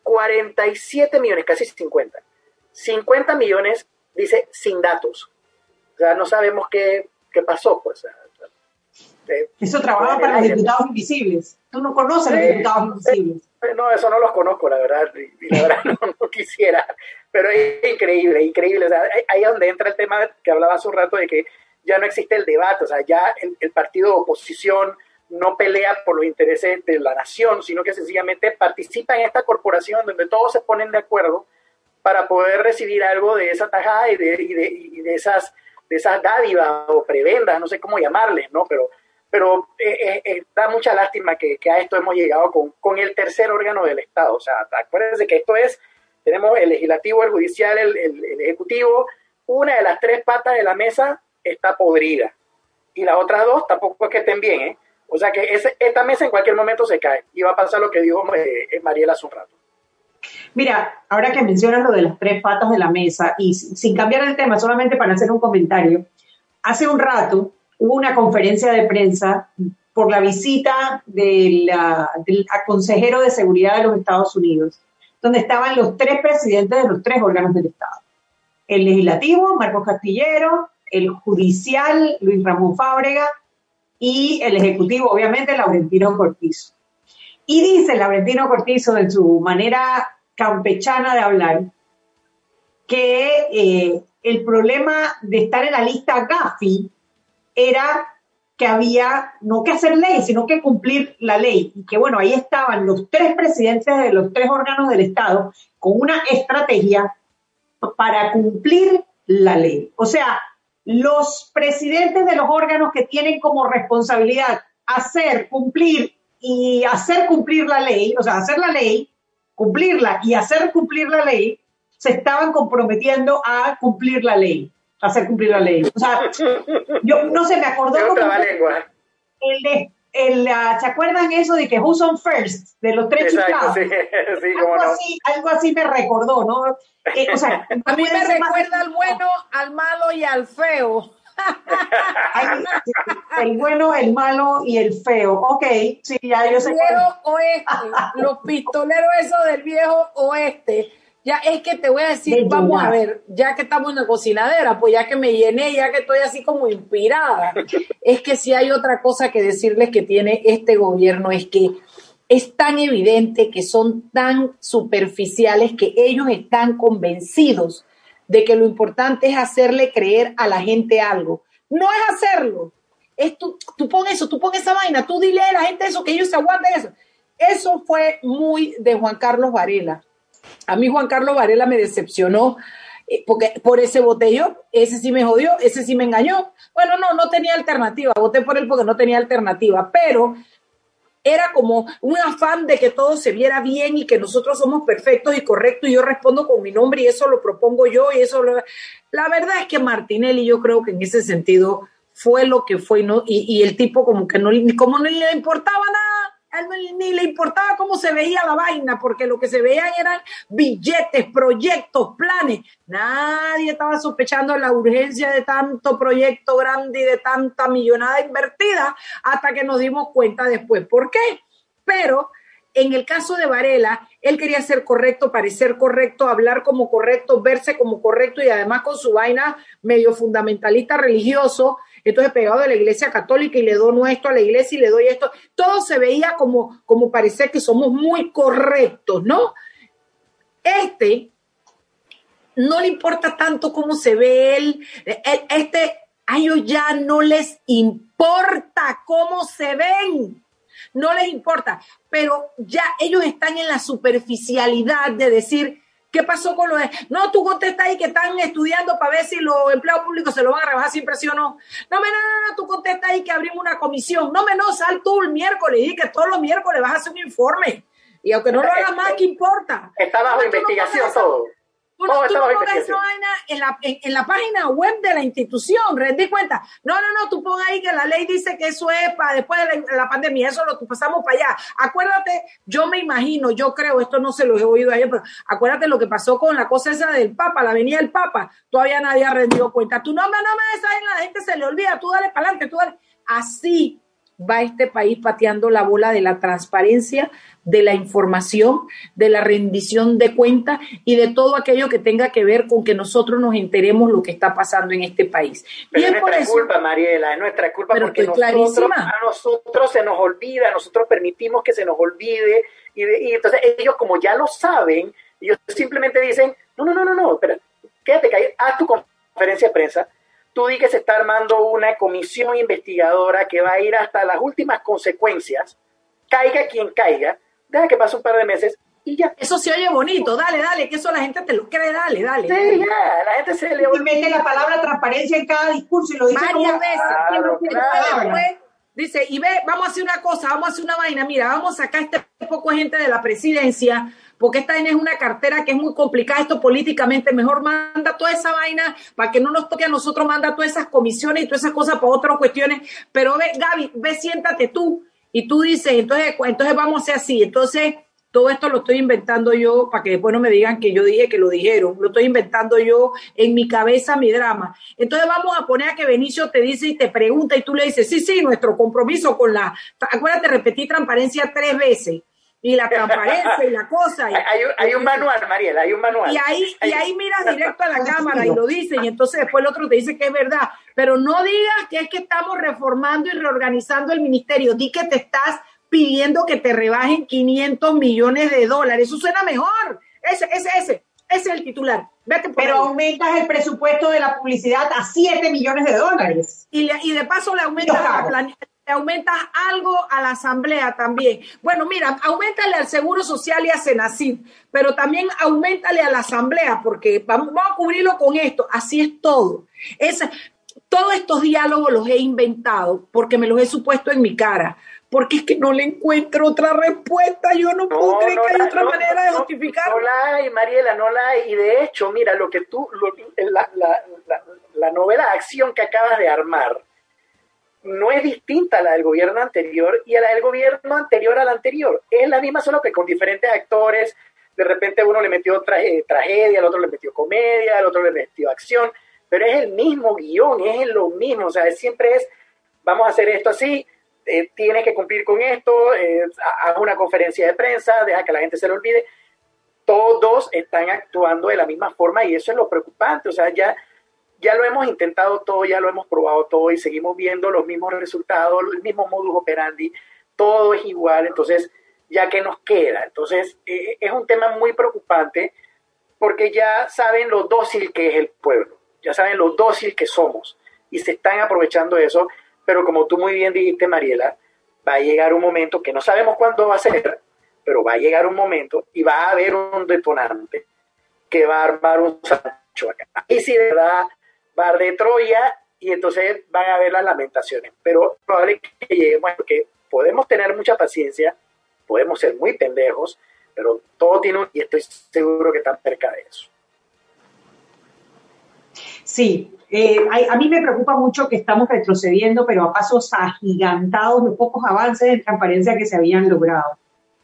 47 millones, casi 50. 50 millones, dice, sin datos. O sea, no sabemos qué, qué pasó, pues. Eso trabaja para los diputados invisibles. Tú no conoces a los diputados invisibles. No, eso no los conozco, la verdad. Y, la verdad [LAUGHS] no, quisiera. Pero es increíble, increíble. O sea, ahí es donde entra el tema que hablaba hace un rato de que ya no existe el debate. O sea, ya el, el partido de oposición no pelea por los intereses de la nación, sino que sencillamente participa en esta corporación donde todos se ponen de acuerdo para poder recibir algo de esa tajada y de, y de, y de esas de esas dádivas o prebendas, no sé cómo llamarles, ¿no? Pero pero eh, eh, eh, da mucha lástima que, que, a esto hemos llegado con, con, el tercer órgano del Estado. O sea, acuérdense que esto es, tenemos el legislativo, el judicial, el, el, el, ejecutivo, una de las tres patas de la mesa está podrida y las otras dos tampoco es que estén bien, ¿eh? O sea que ese, esta mesa en cualquier momento se cae y va a pasar lo que dijo eh, Mariela hace un rato. Mira, ahora que mencionas lo de las tres patas de la mesa y sin cambiar el tema, solamente para hacer un comentario, hace un rato hubo una conferencia de prensa por la visita del, del consejero de seguridad de los Estados Unidos, donde estaban los tres presidentes de los tres órganos del Estado. El legislativo, Marcos Castillero, el judicial, Luis Ramón Fábrega, y el ejecutivo, obviamente, Laurentino Cortizo. Y dice Laurentino Cortizo, de su manera campechana de hablar, que eh, el problema de estar en la lista Gafi era que había no que hacer ley, sino que cumplir la ley. Y que bueno, ahí estaban los tres presidentes de los tres órganos del Estado con una estrategia para cumplir la ley. O sea, los presidentes de los órganos que tienen como responsabilidad hacer, cumplir y hacer cumplir la ley, o sea, hacer la ley, cumplirla y hacer cumplir la ley, se estaban comprometiendo a cumplir la ley, hacer cumplir la ley. O sea, [LAUGHS] yo no sé, me acordó como el de el, uh, ¿se acuerdan eso de que Who's on First? De los tres Exacto, sí, [LAUGHS] sí, algo, así, algo así me recordó, ¿no? Eh, o sea, [LAUGHS] a mí me recuerda al bueno, al malo y al feo. el bueno, el malo y el feo. Ok, sí, ya yo sé. El viejo oeste, los pistoleros esos del viejo oeste ya es que te voy a decir, vamos a ver, ya que estamos en la cocinadera, pues ya que me llené, ya que estoy así como inspirada, [LAUGHS] es que si hay otra cosa que decirles que tiene este gobierno, es que es tan evidente que son tan superficiales que ellos están convencidos de que lo importante es hacerle creer a la gente algo. No es hacerlo. Es tú, tú pon eso, tú pon esa vaina, tú dile a la gente eso, que ellos se aguanten eso. Eso fue muy de Juan Carlos Varela a mí Juan Carlos Varela me decepcionó eh, porque por ese botellón, ese sí me jodió, ese sí me engañó. Bueno, no, no tenía alternativa, voté por él porque no tenía alternativa, pero era como un afán de que todo se viera bien y que nosotros somos perfectos y correctos y yo respondo con mi nombre y eso lo propongo yo y eso lo... La verdad es que Martinelli yo creo que en ese sentido fue lo que fue ¿no? y, y el tipo como que no, como no le importaba nada ni le importaba cómo se veía la vaina, porque lo que se veían eran billetes, proyectos, planes. Nadie estaba sospechando la urgencia de tanto proyecto grande y de tanta millonada invertida hasta que nos dimos cuenta después. ¿Por qué? Pero en el caso de Varela, él quería ser correcto, parecer correcto, hablar como correcto, verse como correcto y además con su vaina medio fundamentalista religioso, entonces pegado de la iglesia católica y le doy esto a la iglesia y le doy esto. Todo se veía como, como parecer que somos muy correctos, ¿no? Este no le importa tanto cómo se ve él, este, a ellos ya no les importa cómo se ven no les importa, pero ya ellos están en la superficialidad de decir, ¿Qué pasó con los.? No, tú contestas ahí que están estudiando para ver si los empleados públicos se lo van a rebajar sin presión o no. No, no, no, no, tú contestas ahí que abrimos una comisión. No, me no, sal tú el miércoles y que todos los miércoles vas a hacer un informe. Y aunque no lo hagas más, ¿qué importa? Está bajo investigación todo. Tú, no, tú no pongas esa vaina en la, en, la, página web de la institución, di cuenta. No, no, no, tú pon ahí que la ley dice que eso es para después de la, pandemia, eso lo pasamos para allá. Acuérdate, yo me imagino, yo creo, esto no se lo he oído ayer, pero acuérdate lo que pasó con la cosa esa del Papa, la venida del Papa, todavía nadie ha rendido cuenta. Tú no, no, no, esa la gente se le olvida, tú dale para adelante, tú dale. Así va este país pateando la bola de la transparencia, de la información, de la rendición de cuentas y de todo aquello que tenga que ver con que nosotros nos enteremos lo que está pasando en este país. Pero es nuestra culpa, Mariela, es nuestra culpa porque nosotros, a nosotros se nos olvida, nosotros permitimos que se nos olvide y, y, entonces ellos como ya lo saben, ellos simplemente dicen, no, no, no, no, no, espera, quédate, haz tu conferencia de prensa, tú di que se está armando una comisión investigadora que va a ir hasta las últimas consecuencias, caiga quien caiga, deja que pase un par de meses y ya. Eso se oye bonito, dale, dale, que eso la gente te lo cree, dale, dale. Sí, ya, la gente se le olvida. Y mete la palabra transparencia en cada discurso y lo dice varias veces. Dice, y ve, vamos a hacer una cosa, vamos a hacer una vaina, mira, vamos a sacar este poco gente de la presidencia, porque esta es una cartera que es muy complicada, esto políticamente, mejor manda toda esa vaina para que no nos toque a nosotros, manda todas esas comisiones y todas esas cosas para otras cuestiones, pero ve, Gaby, ve, siéntate tú y tú dices, entonces, entonces vamos a hacer así, entonces Todo esto lo estoy inventando yo para que después no me digan que yo dije que lo dijeron. Lo estoy inventando yo en mi cabeza, mi drama. Entonces vamos a poner a que Benicio te dice y te pregunta y tú le dices, sí, sí, nuestro compromiso con la... Acuérdate, repetí transparencia tres veces y la transparencia y la cosa. [LAUGHS] hay, un manual, Mariela, hay un manual. Y ahí, y ahí miras directo a la cámara y lo dicen, y entonces después el otro te dice que es verdad. Pero no digas que es que estamos reformando y reorganizando el ministerio. Di que te estás pidiendo que te rebajen 500 millones de dólares. Eso suena mejor. Ese, ese, ese. Ese es el titular. Pero aumentas el presupuesto de la publicidad a 7 millones de dólares. Y, y de paso le aumentas la, te aumentas algo a la asamblea también. Bueno, mira, aumentale al Seguro Social y a Senacid, pero también aumentale a la asamblea, porque vamos, a cubrirlo con esto. Así es todo. Es, todos estos diálogos los he inventado porque me los he supuesto en mi cara. Porque es que no le encuentro otra respuesta. Yo no, puedo creer que hay otra manera de justificar. No, la hay, Mariela, no la hay. Y de hecho, mira, lo que tú, la, la, la, la novela de acción que acabas de armar, no es distinta a la del gobierno anterior y a la del gobierno anterior al anterior. Es la misma, solo que con diferentes actores. De repente uno le metió tragedia, el otro le metió comedia, el otro le metió acción, pero es el mismo guion, es lo mismo. O sea, siempre es, vamos a hacer esto así, eh, tienes que cumplir con esto, eh, haz una conferencia de prensa, deja que la gente se lo olvide. Todos están actuando de la misma forma y eso es lo preocupante. O sea, ya ya lo hemos intentado todo, ya lo hemos probado todo y seguimos viendo los mismos resultados, el mismo modus operandi, todo es igual, entonces, ya que nos queda. Entonces, eh, es un tema muy preocupante porque ya saben lo dócil que es el pueblo, ya saben lo dócil que somos y se están aprovechando eso, pero como tú muy bien dijiste, Mariela, va a llegar un momento que no sabemos cuándo va a ser, pero va a llegar un momento y va a haber un detonante que va a armar un sancho acá. Y si de verdad bar de Troya y entonces van a ver las lamentaciones. Pero probable que lleguemos, porque podemos tener mucha paciencia, podemos ser muy pendejos, pero todo tiene un, y estoy seguro que están cerca de eso. Sí, eh, a, mí me preocupa mucho que estamos retrocediendo, pero a pasos agigantados, los pocos avances de transparencia que se habían logrado.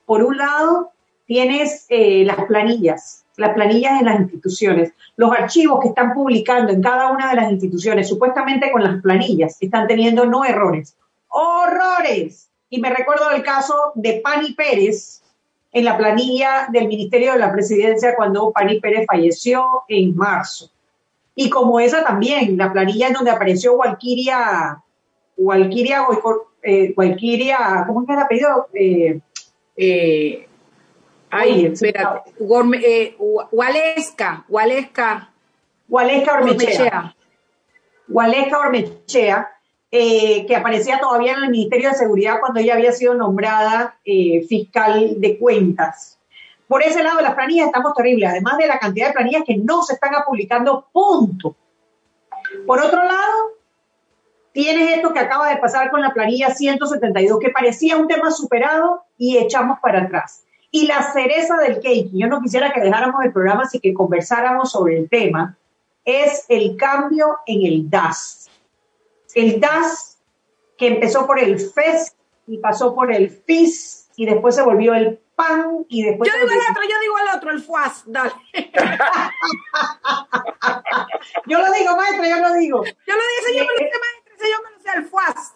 Por un lado, tienes eh, las planillas, las planillas de las instituciones, los archivos que están publicando en cada una de las instituciones, supuestamente con las planillas, están teniendo no errores, horrores. Y me recuerdo el caso de Pani Pérez en la planilla del Ministerio de la Presidencia cuando Pani Pérez falleció en marzo. Y como esa también, la planilla en donde apareció Walkiria, Walkiria, eh, ¿cómo es que el apellido? Eh, eh, Ay, espérate. Eh, Gualesca, Gualesca. Gualesca Ormechea. Gualesca Ormechea, eh, que aparecía todavía en el Ministerio de Seguridad cuando ella había sido nombrada eh, fiscal de cuentas. Por ese lado, las planillas estamos terribles, además de la cantidad de planillas que no se están publicando, punto. Por otro lado, tienes esto que acaba de pasar con la planilla 172, que parecía un tema superado y echamos para atrás. Y la cereza del cake, yo no quisiera que dejáramos el programa así que conversáramos sobre el tema, es el cambio en el DAS. El DAS que empezó por el FES y pasó por el FIS y después se volvió el PAN y después... Yo digo el otro, yo digo el otro, el FUAS, dale. [LAUGHS] yo lo digo, maestra, yo lo digo. Yo lo digo, yo me lo sé, maestra, yo me lo sé, el FUAS.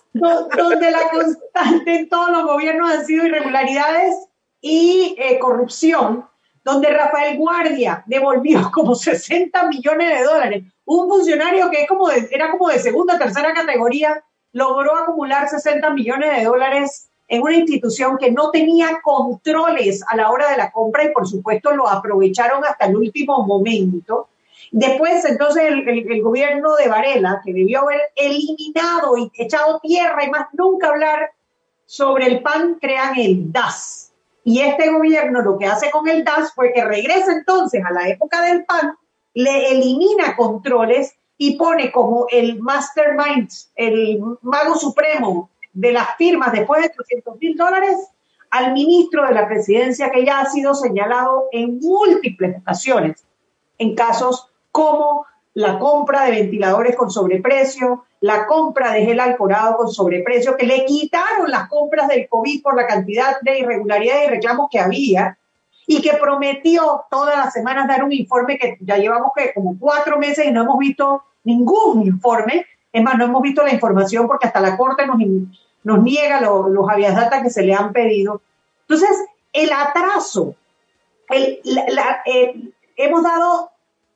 Donde la constante en todos los gobiernos han sido irregularidades y eh, corrupción, donde Rafael Guardia devolvió [LAUGHS] como 60 millones de dólares. Un funcionario que es como era como de segunda tercera categoría, logró acumular 60 millones de dólares en una institución que no tenía controles a la hora de la compra y por supuesto lo aprovecharon hasta el último momento. Después, entonces, el, el, gobierno de Varela, que debió haber eliminado y echado tierra y más nunca hablar sobre el PAN, crean el DAS, y este gobierno lo que hace con el DAS fue que regresa entonces a la época del PAN, le elimina controles y pone como el mastermind, el mago supremo de las firmas después de 300 mil dólares al ministro de la presidencia que ya ha sido señalado en múltiples ocasiones en casos como la compra de ventiladores con sobreprecio, la compra de gel alcorado con sobreprecio, que le quitaron las compras del COVID por la cantidad de irregularidades y reclamos que había, y que prometió todas las semanas dar un informe que ya llevamos como cuatro meses y no hemos visto ningún informe. Es más, no hemos visto la información porque hasta la Corte nos, nos niega los habeas data que se le han pedido. Entonces, el atraso, el, hemos dado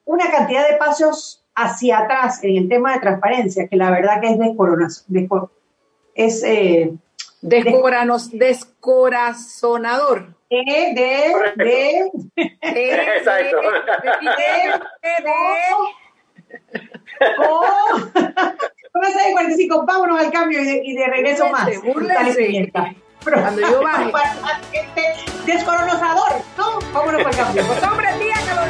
una cantidad de pasos hacia atrás en el tema de transparencia que la verdad que es descorazonador. Es, eh, descorazonador. De, de, de, Exacto. ¿Cómo se de 45? Vámonos al cambio y de, y de regreso más. Cuando yo [LAUGHS] baje. Descoronozador, ¿no? Vámonos al cambio. Pues hombre, tía, que lo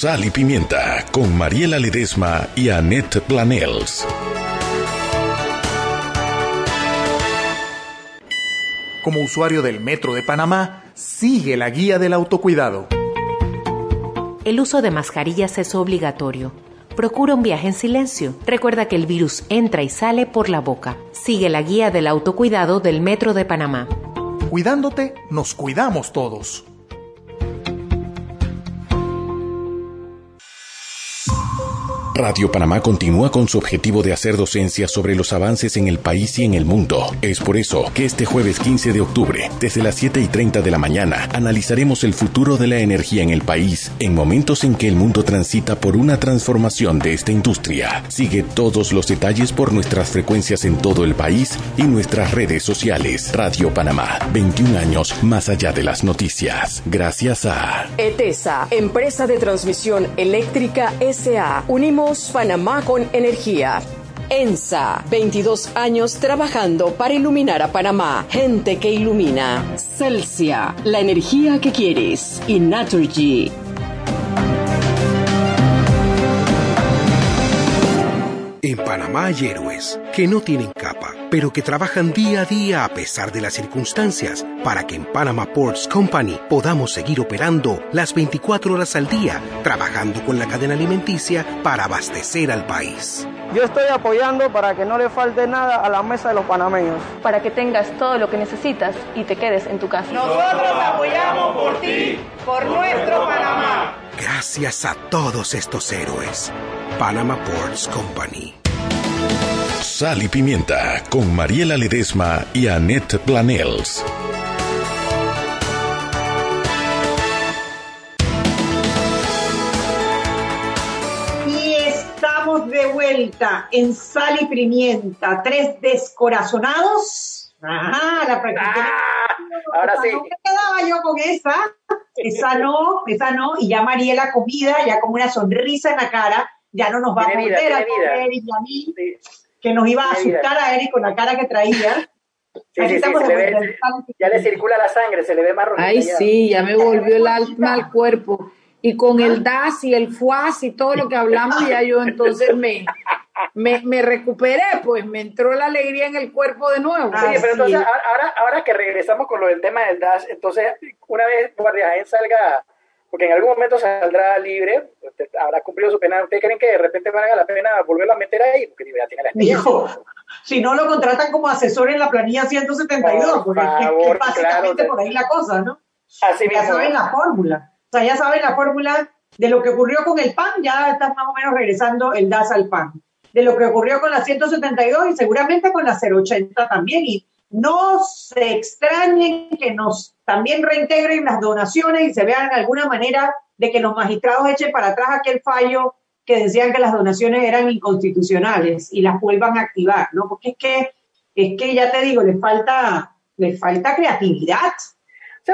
Sal y Pimienta con Mariela Ledesma y Annette Planels. Como usuario del Metro de Panamá, sigue la guía del autocuidado. El uso de mascarillas es obligatorio. Procura un viaje en silencio. Recuerda que el virus entra y sale por la boca. Sigue la guía del autocuidado del Metro de Panamá. Cuidándote, nos cuidamos todos. Radio Panamá continúa con su objetivo de hacer docencia sobre los avances en el país y en el mundo. Es por eso que este jueves 15 de octubre, desde las 7 y 30 de la mañana, analizaremos el futuro de la energía en el país en momentos en que el mundo transita por una transformación de esta industria. Sigue todos los detalles por nuestras frecuencias en todo el país y nuestras redes sociales. Radio Panamá, 21 años más allá de las noticias. Gracias a ETESA, Empresa de Transmisión Eléctrica SA. Unimos Panamá con energía. ENSA, 22 años trabajando para iluminar a Panamá. Gente que ilumina. Celsia, la energía que quieres. Y Naturgy. En Panamá hay héroes que no tienen capa, pero que trabajan día a día a pesar de las circunstancias para que en Panama Ports Company podamos seguir operando las 24 horas al día, trabajando con la cadena alimenticia para abastecer al país. Yo estoy apoyando para que no le falte nada a la mesa de los panameños. Para que tengas todo lo que necesitas y te quedes en tu casa. Nosotros apoyamos por ti, por nuestro Panamá. Gracias a todos estos héroes. Panama Ports Company. Sal y Pimienta con Mariela Ledesma y Annette Planels. Y estamos de vuelta en Sal y Pimienta, tres descorazonados. Ajá, la práctica. Ah, ahora sí. me quedaba yo con esa. Esa no, esa no. Y ya Mariela comida, ya con una sonrisa en la cara ya no nos va a volver a comer y a mí, que nos iba a asustar a Eric con la cara que traía. [LAUGHS] Sí, sí, ya le circula la sangre, se le ve más rojo. Ay, sí, ya me volvió el alma al cuerpo. Y con el DAS y el FUAS y todo lo que hablamos, ya yo entonces me, me, me recuperé, pues me entró la alegría en el cuerpo de nuevo. Sí, pero entonces, ahora, ahora que regresamos con lo del tema del DAS, entonces, una vez Guardia salga porque en algún momento saldrá libre, habrá cumplido su pena. ¿Ustedes creen que de repente valga la pena volverlo a meter ahí? Porque ya tiene la experiencia. si no lo contratan como asesor en la planilla 172, porque es, básicamente por ahí la cosa, ¿no? Así ya saben la fórmula. O sea, ya saben la fórmula de lo que ocurrió con el PAN, ya está más o menos regresando el DAS al PAN. De lo que ocurrió con la 172 y seguramente con la 080 también. Y no se extrañen que nos también reintegren las donaciones y se vean alguna manera de que los magistrados echen para atrás aquel fallo que decían que las donaciones eran inconstitucionales y las vuelvan a activar, ¿no? Porque es que, es que ya te digo, les falta, les falta creatividad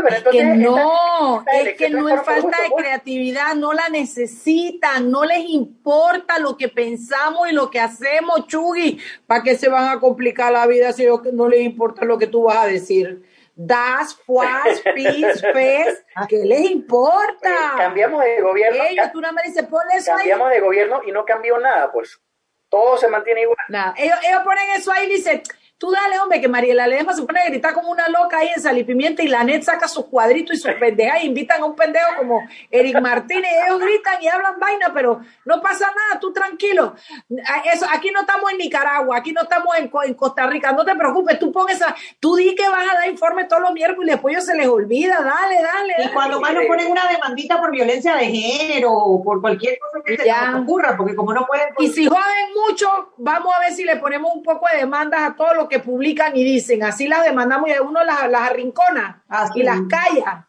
es que no, es que no es falta de creatividad, no la necesitan, no les importa lo que pensamos y lo que hacemos, Chugui, ¿para qué se van a complicar la vida si no les importa lo que tú vas a decir? Das, fuas, [LAUGHS] pis, pes, ¿qué les importa? cambiamos de gobierno. Ellos, tú nada más dices, ponle eso Cambiamos de gobierno y no cambió nada, pues. Todo se mantiene igual. Ellos, ellos ponen eso ahí y dicen, Tú dale, hombre, que Mariela Ledesma se pone a gritar como una loca ahí en Salipimienta y la net saca sus cuadritos y sus pendejas y invitan a un pendejo como Eric Martínez. [LAUGHS] Ellos gritan y hablan vaina, pero no pasa nada, tú tranquilo. Eso, aquí no estamos en Nicaragua, aquí no estamos en, en Costa Rica, no te preocupes, tú pones esa, tú di que vas a dar informe todos los miércoles y después ellos se les olvida, dale, dale. Y cuando más nos ponen una demandita por violencia de género o por cualquier cosa que se nos ocurra, porque como no pueden... Y si joden mucho, vamos a ver si le ponemos un poco de demandas a todos los que publican y dicen, así las demandamos y uno las, las arrincona y las calla.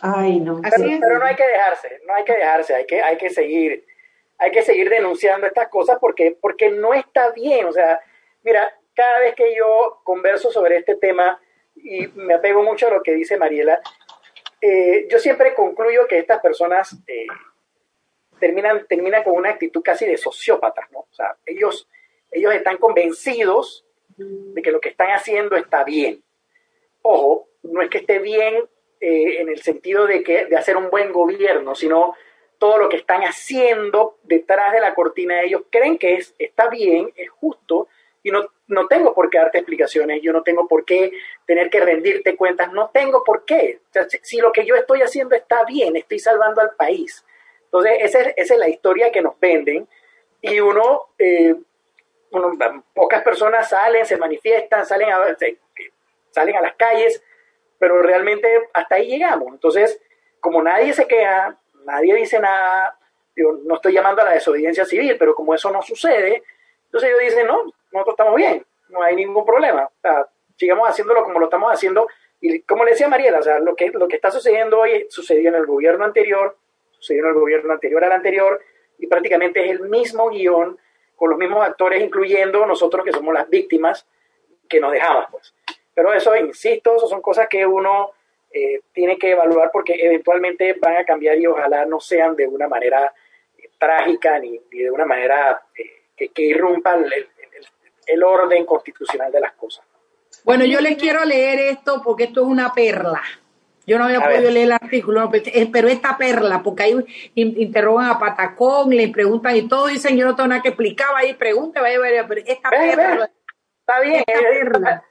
Ay, no. pero, no hay que dejarse, no hay que dejarse, hay que, hay que seguir, hay que seguir denunciando estas cosas porque, porque no está bien. O sea, mira, cada vez que yo converso sobre este tema, y me apego mucho a lo que dice Mariela, eh, yo siempre concluyo que estas personas eh, terminan, terminan con una actitud casi de sociópatas, ¿no? O sea, ellos, ellos están convencidos de que lo que están haciendo está bien. Ojo, no es que esté bien eh, en el sentido de, que, de hacer un buen gobierno, sino todo lo que están haciendo detrás de la cortina ellos creen que es, está bien, es justo, y no, no tengo por qué darte explicaciones, yo no tengo por qué tener que rendirte cuentas, no tengo por qué. si, lo que yo estoy haciendo está bien, estoy salvando al país. Entonces, esa es, esa es la historia que nos venden y uno, eh, pocas personas salen, se manifiestan, salen a, salen a las calles, pero realmente hasta ahí llegamos. Entonces, como nadie se queja, nadie dice nada, yo no estoy llamando a la desobediencia civil, pero como eso no sucede, entonces ellos dicen, no, nosotros estamos bien, no hay ningún problema. sigamos haciéndolo como lo estamos haciendo. Y como le decía Mariela, o sea, lo que, lo que está sucediendo hoy sucedió en el gobierno anterior, sucedió en el gobierno anterior al anterior, y prácticamente es el mismo guion, con los mismos actores, incluyendo nosotros que somos las víctimas, que nos dejamos, pues. Pero eso, insisto, eso son cosas que uno eh, tiene que evaluar porque eventualmente van a cambiar y ojalá no sean de una manera eh, trágica ni, de una manera eh, que, irrumpa el, el orden constitucional de las cosas. Bueno, yo les quiero leer esto porque esto es una perla. Yo no había podido leer el artículo, pero esta perla, porque ahí interrogan a Patacón, le preguntan y todo dicen, yo no tengo nada que explicar, ahí pregunta, vaya, vaya, pero esta perla. Está bien. Esta perla,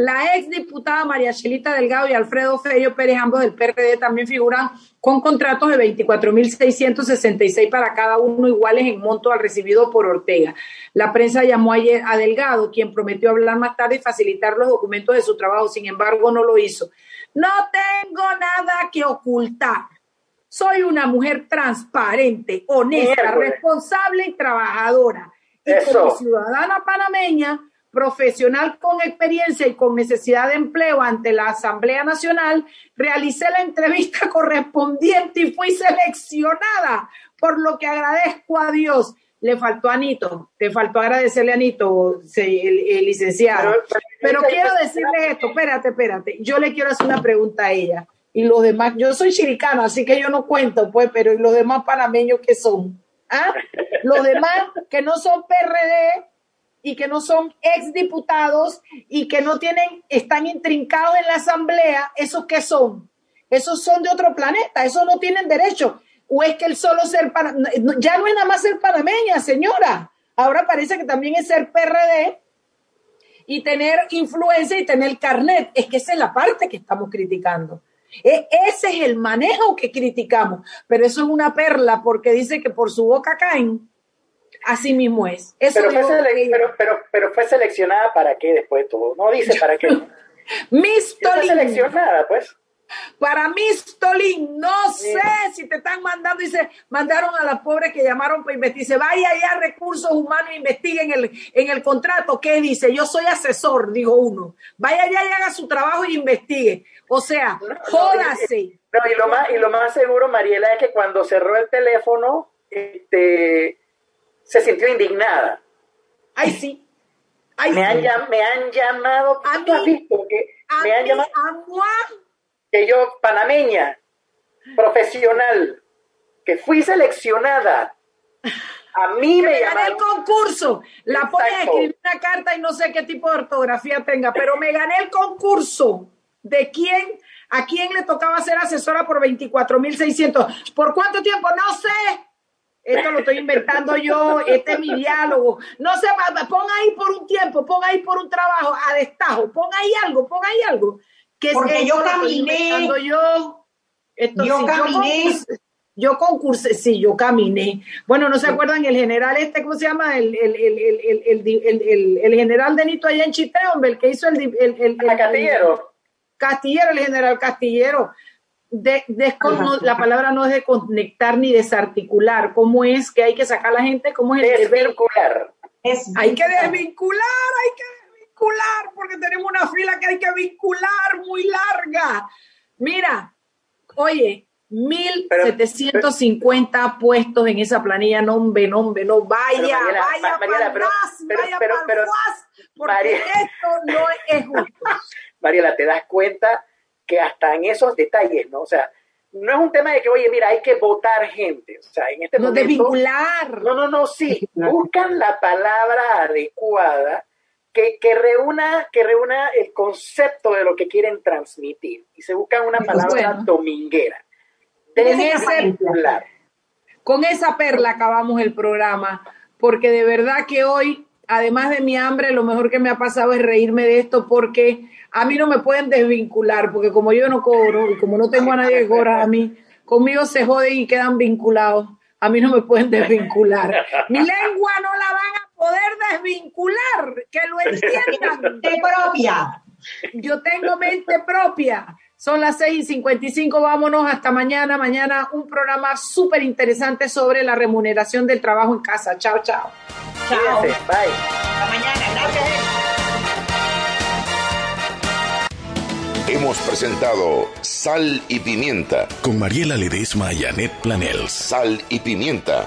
la ex diputada María Chelita Delgado y Alfredo Fello Pérez, ambos del PRD, también figuran con contratos de 24.666 para cada uno, iguales en monto al recibido por Ortega. La prensa llamó ayer a Delgado, quien prometió hablar más tarde y facilitar los documentos de su trabajo, sin embargo no lo hizo. No tengo nada que ocultar. Soy una mujer transparente, honesta, responsable y trabajadora. Y como ciudadana panameña, profesional con experiencia y con necesidad de empleo ante la Asamblea Nacional, realicé la entrevista [LAUGHS] correspondiente y fui seleccionada, por lo que agradezco a Dios. Le faltó a Anito, te faltó agradecerle a Anito, el, licenciado. Pero, quiero decirle esto, espérate, espérate, yo le quiero hacer una pregunta a ella. Y los demás, yo soy chiricana, así que yo no cuento, pues, pero ¿y los demás panameños qué son? ¿Ah? Los demás que no son PRD, y que no son exdiputados y que no tienen, están intrincados en la asamblea, ¿esos qué son? Esos son de otro planeta, esos no tienen derecho. O es que el solo ser, ya no es nada más ser panameña, señora. Ahora parece que también es ser PRD y tener influencia y tener carnet. Es que esa es la parte que estamos criticando. E, ese es el manejo que criticamos, pero eso es una perla porque dice que por su boca caen Así mismo es. pero, fue pero, fue seleccionada para qué después de todo. No dice para qué. [LAUGHS] Miss Fue seleccionada, pues. Para Miss Tolín, no sé si te están mandando, dice, mandaron a las pobres que llamaron para investigar, dice, vaya allá a recursos humanos, investigue en el, en el contrato, ¿qué dice? Yo soy asesor, dijo uno. Vaya allá y haga su trabajo y investigue. O sea, jódase. y, lo más, y lo más seguro, Mariela, es que cuando cerró el teléfono, este, se sintió indignada. Ay, sí. me, Han, me han llamado, a mí, que me han llamado que yo, panameña, profesional, que fui seleccionada, a mí me, gané el concurso. La pone a escribir una carta y no sé qué tipo de ortografía tenga, pero me gané el concurso. ¿De quién? ¿A quién le tocaba ser asesora por 24.600? ¿Por cuánto tiempo? No sé Esto lo estoy inventando yo, este es mi diálogo. No se pon ahí por un tiempo, pon ahí por un trabajo, a destajo, pon ahí algo, pon ahí algo. Que Porque yo caminé. Yo, yo caminé. Yo concursé, sí, yo caminé. Bueno, ¿no se acuerdan el general este, cómo se llama? El, el, el, el general de Nito allá en Chité, hombre, el que hizo el... el, Castillero. Castillero, el general Castillero. De, la palabra no es de conectar ni desarticular. ¿Cómo es que hay que sacar a la gente? ¿Cómo es el desvincular? Hay que desvincular, una fila que hay que vincular muy larga. Mira, oye, 1.750 puestos en esa planilla, no, hombre, no, no, vaya, vaya para pero, vaya para porque esto no es justo. [LAUGHS] Mariela, te das cuenta que hasta en esos detalles, ¿no? O sea, no es un tema de que, oye, mira, hay que votar gente. O sea, en este no, momento. vincular. No, no, no, sí. Buscan la palabra adecuada que, que, reúna, que reúna el concepto de lo que quieren transmitir. Y se buscan una palabra dominguera con esa perla acabamos el programa, porque de verdad que hoy, además de mi hambre, lo mejor que me ha pasado es reírme de esto, porque a mí no me pueden desvincular, porque como yo no cobro y como no tengo a nadie que cobra a mí, conmigo se joden y quedan vinculados. A mí no me pueden desvincular. Mi lengua no la van a poder desvincular, que lo entiendan. De [LAUGHS] propia. Yo tengo mente propia. Son las 6 y 55, vámonos hasta mañana. Mañana un programa súper interesante sobre la remuneración del trabajo en casa. Chao, chao. Chao. Bye. Hasta mañana. Gracias. Hemos presentado Sal y Pimienta. Con Mariela Ledesma y Annette Planels. Sal y Pimienta.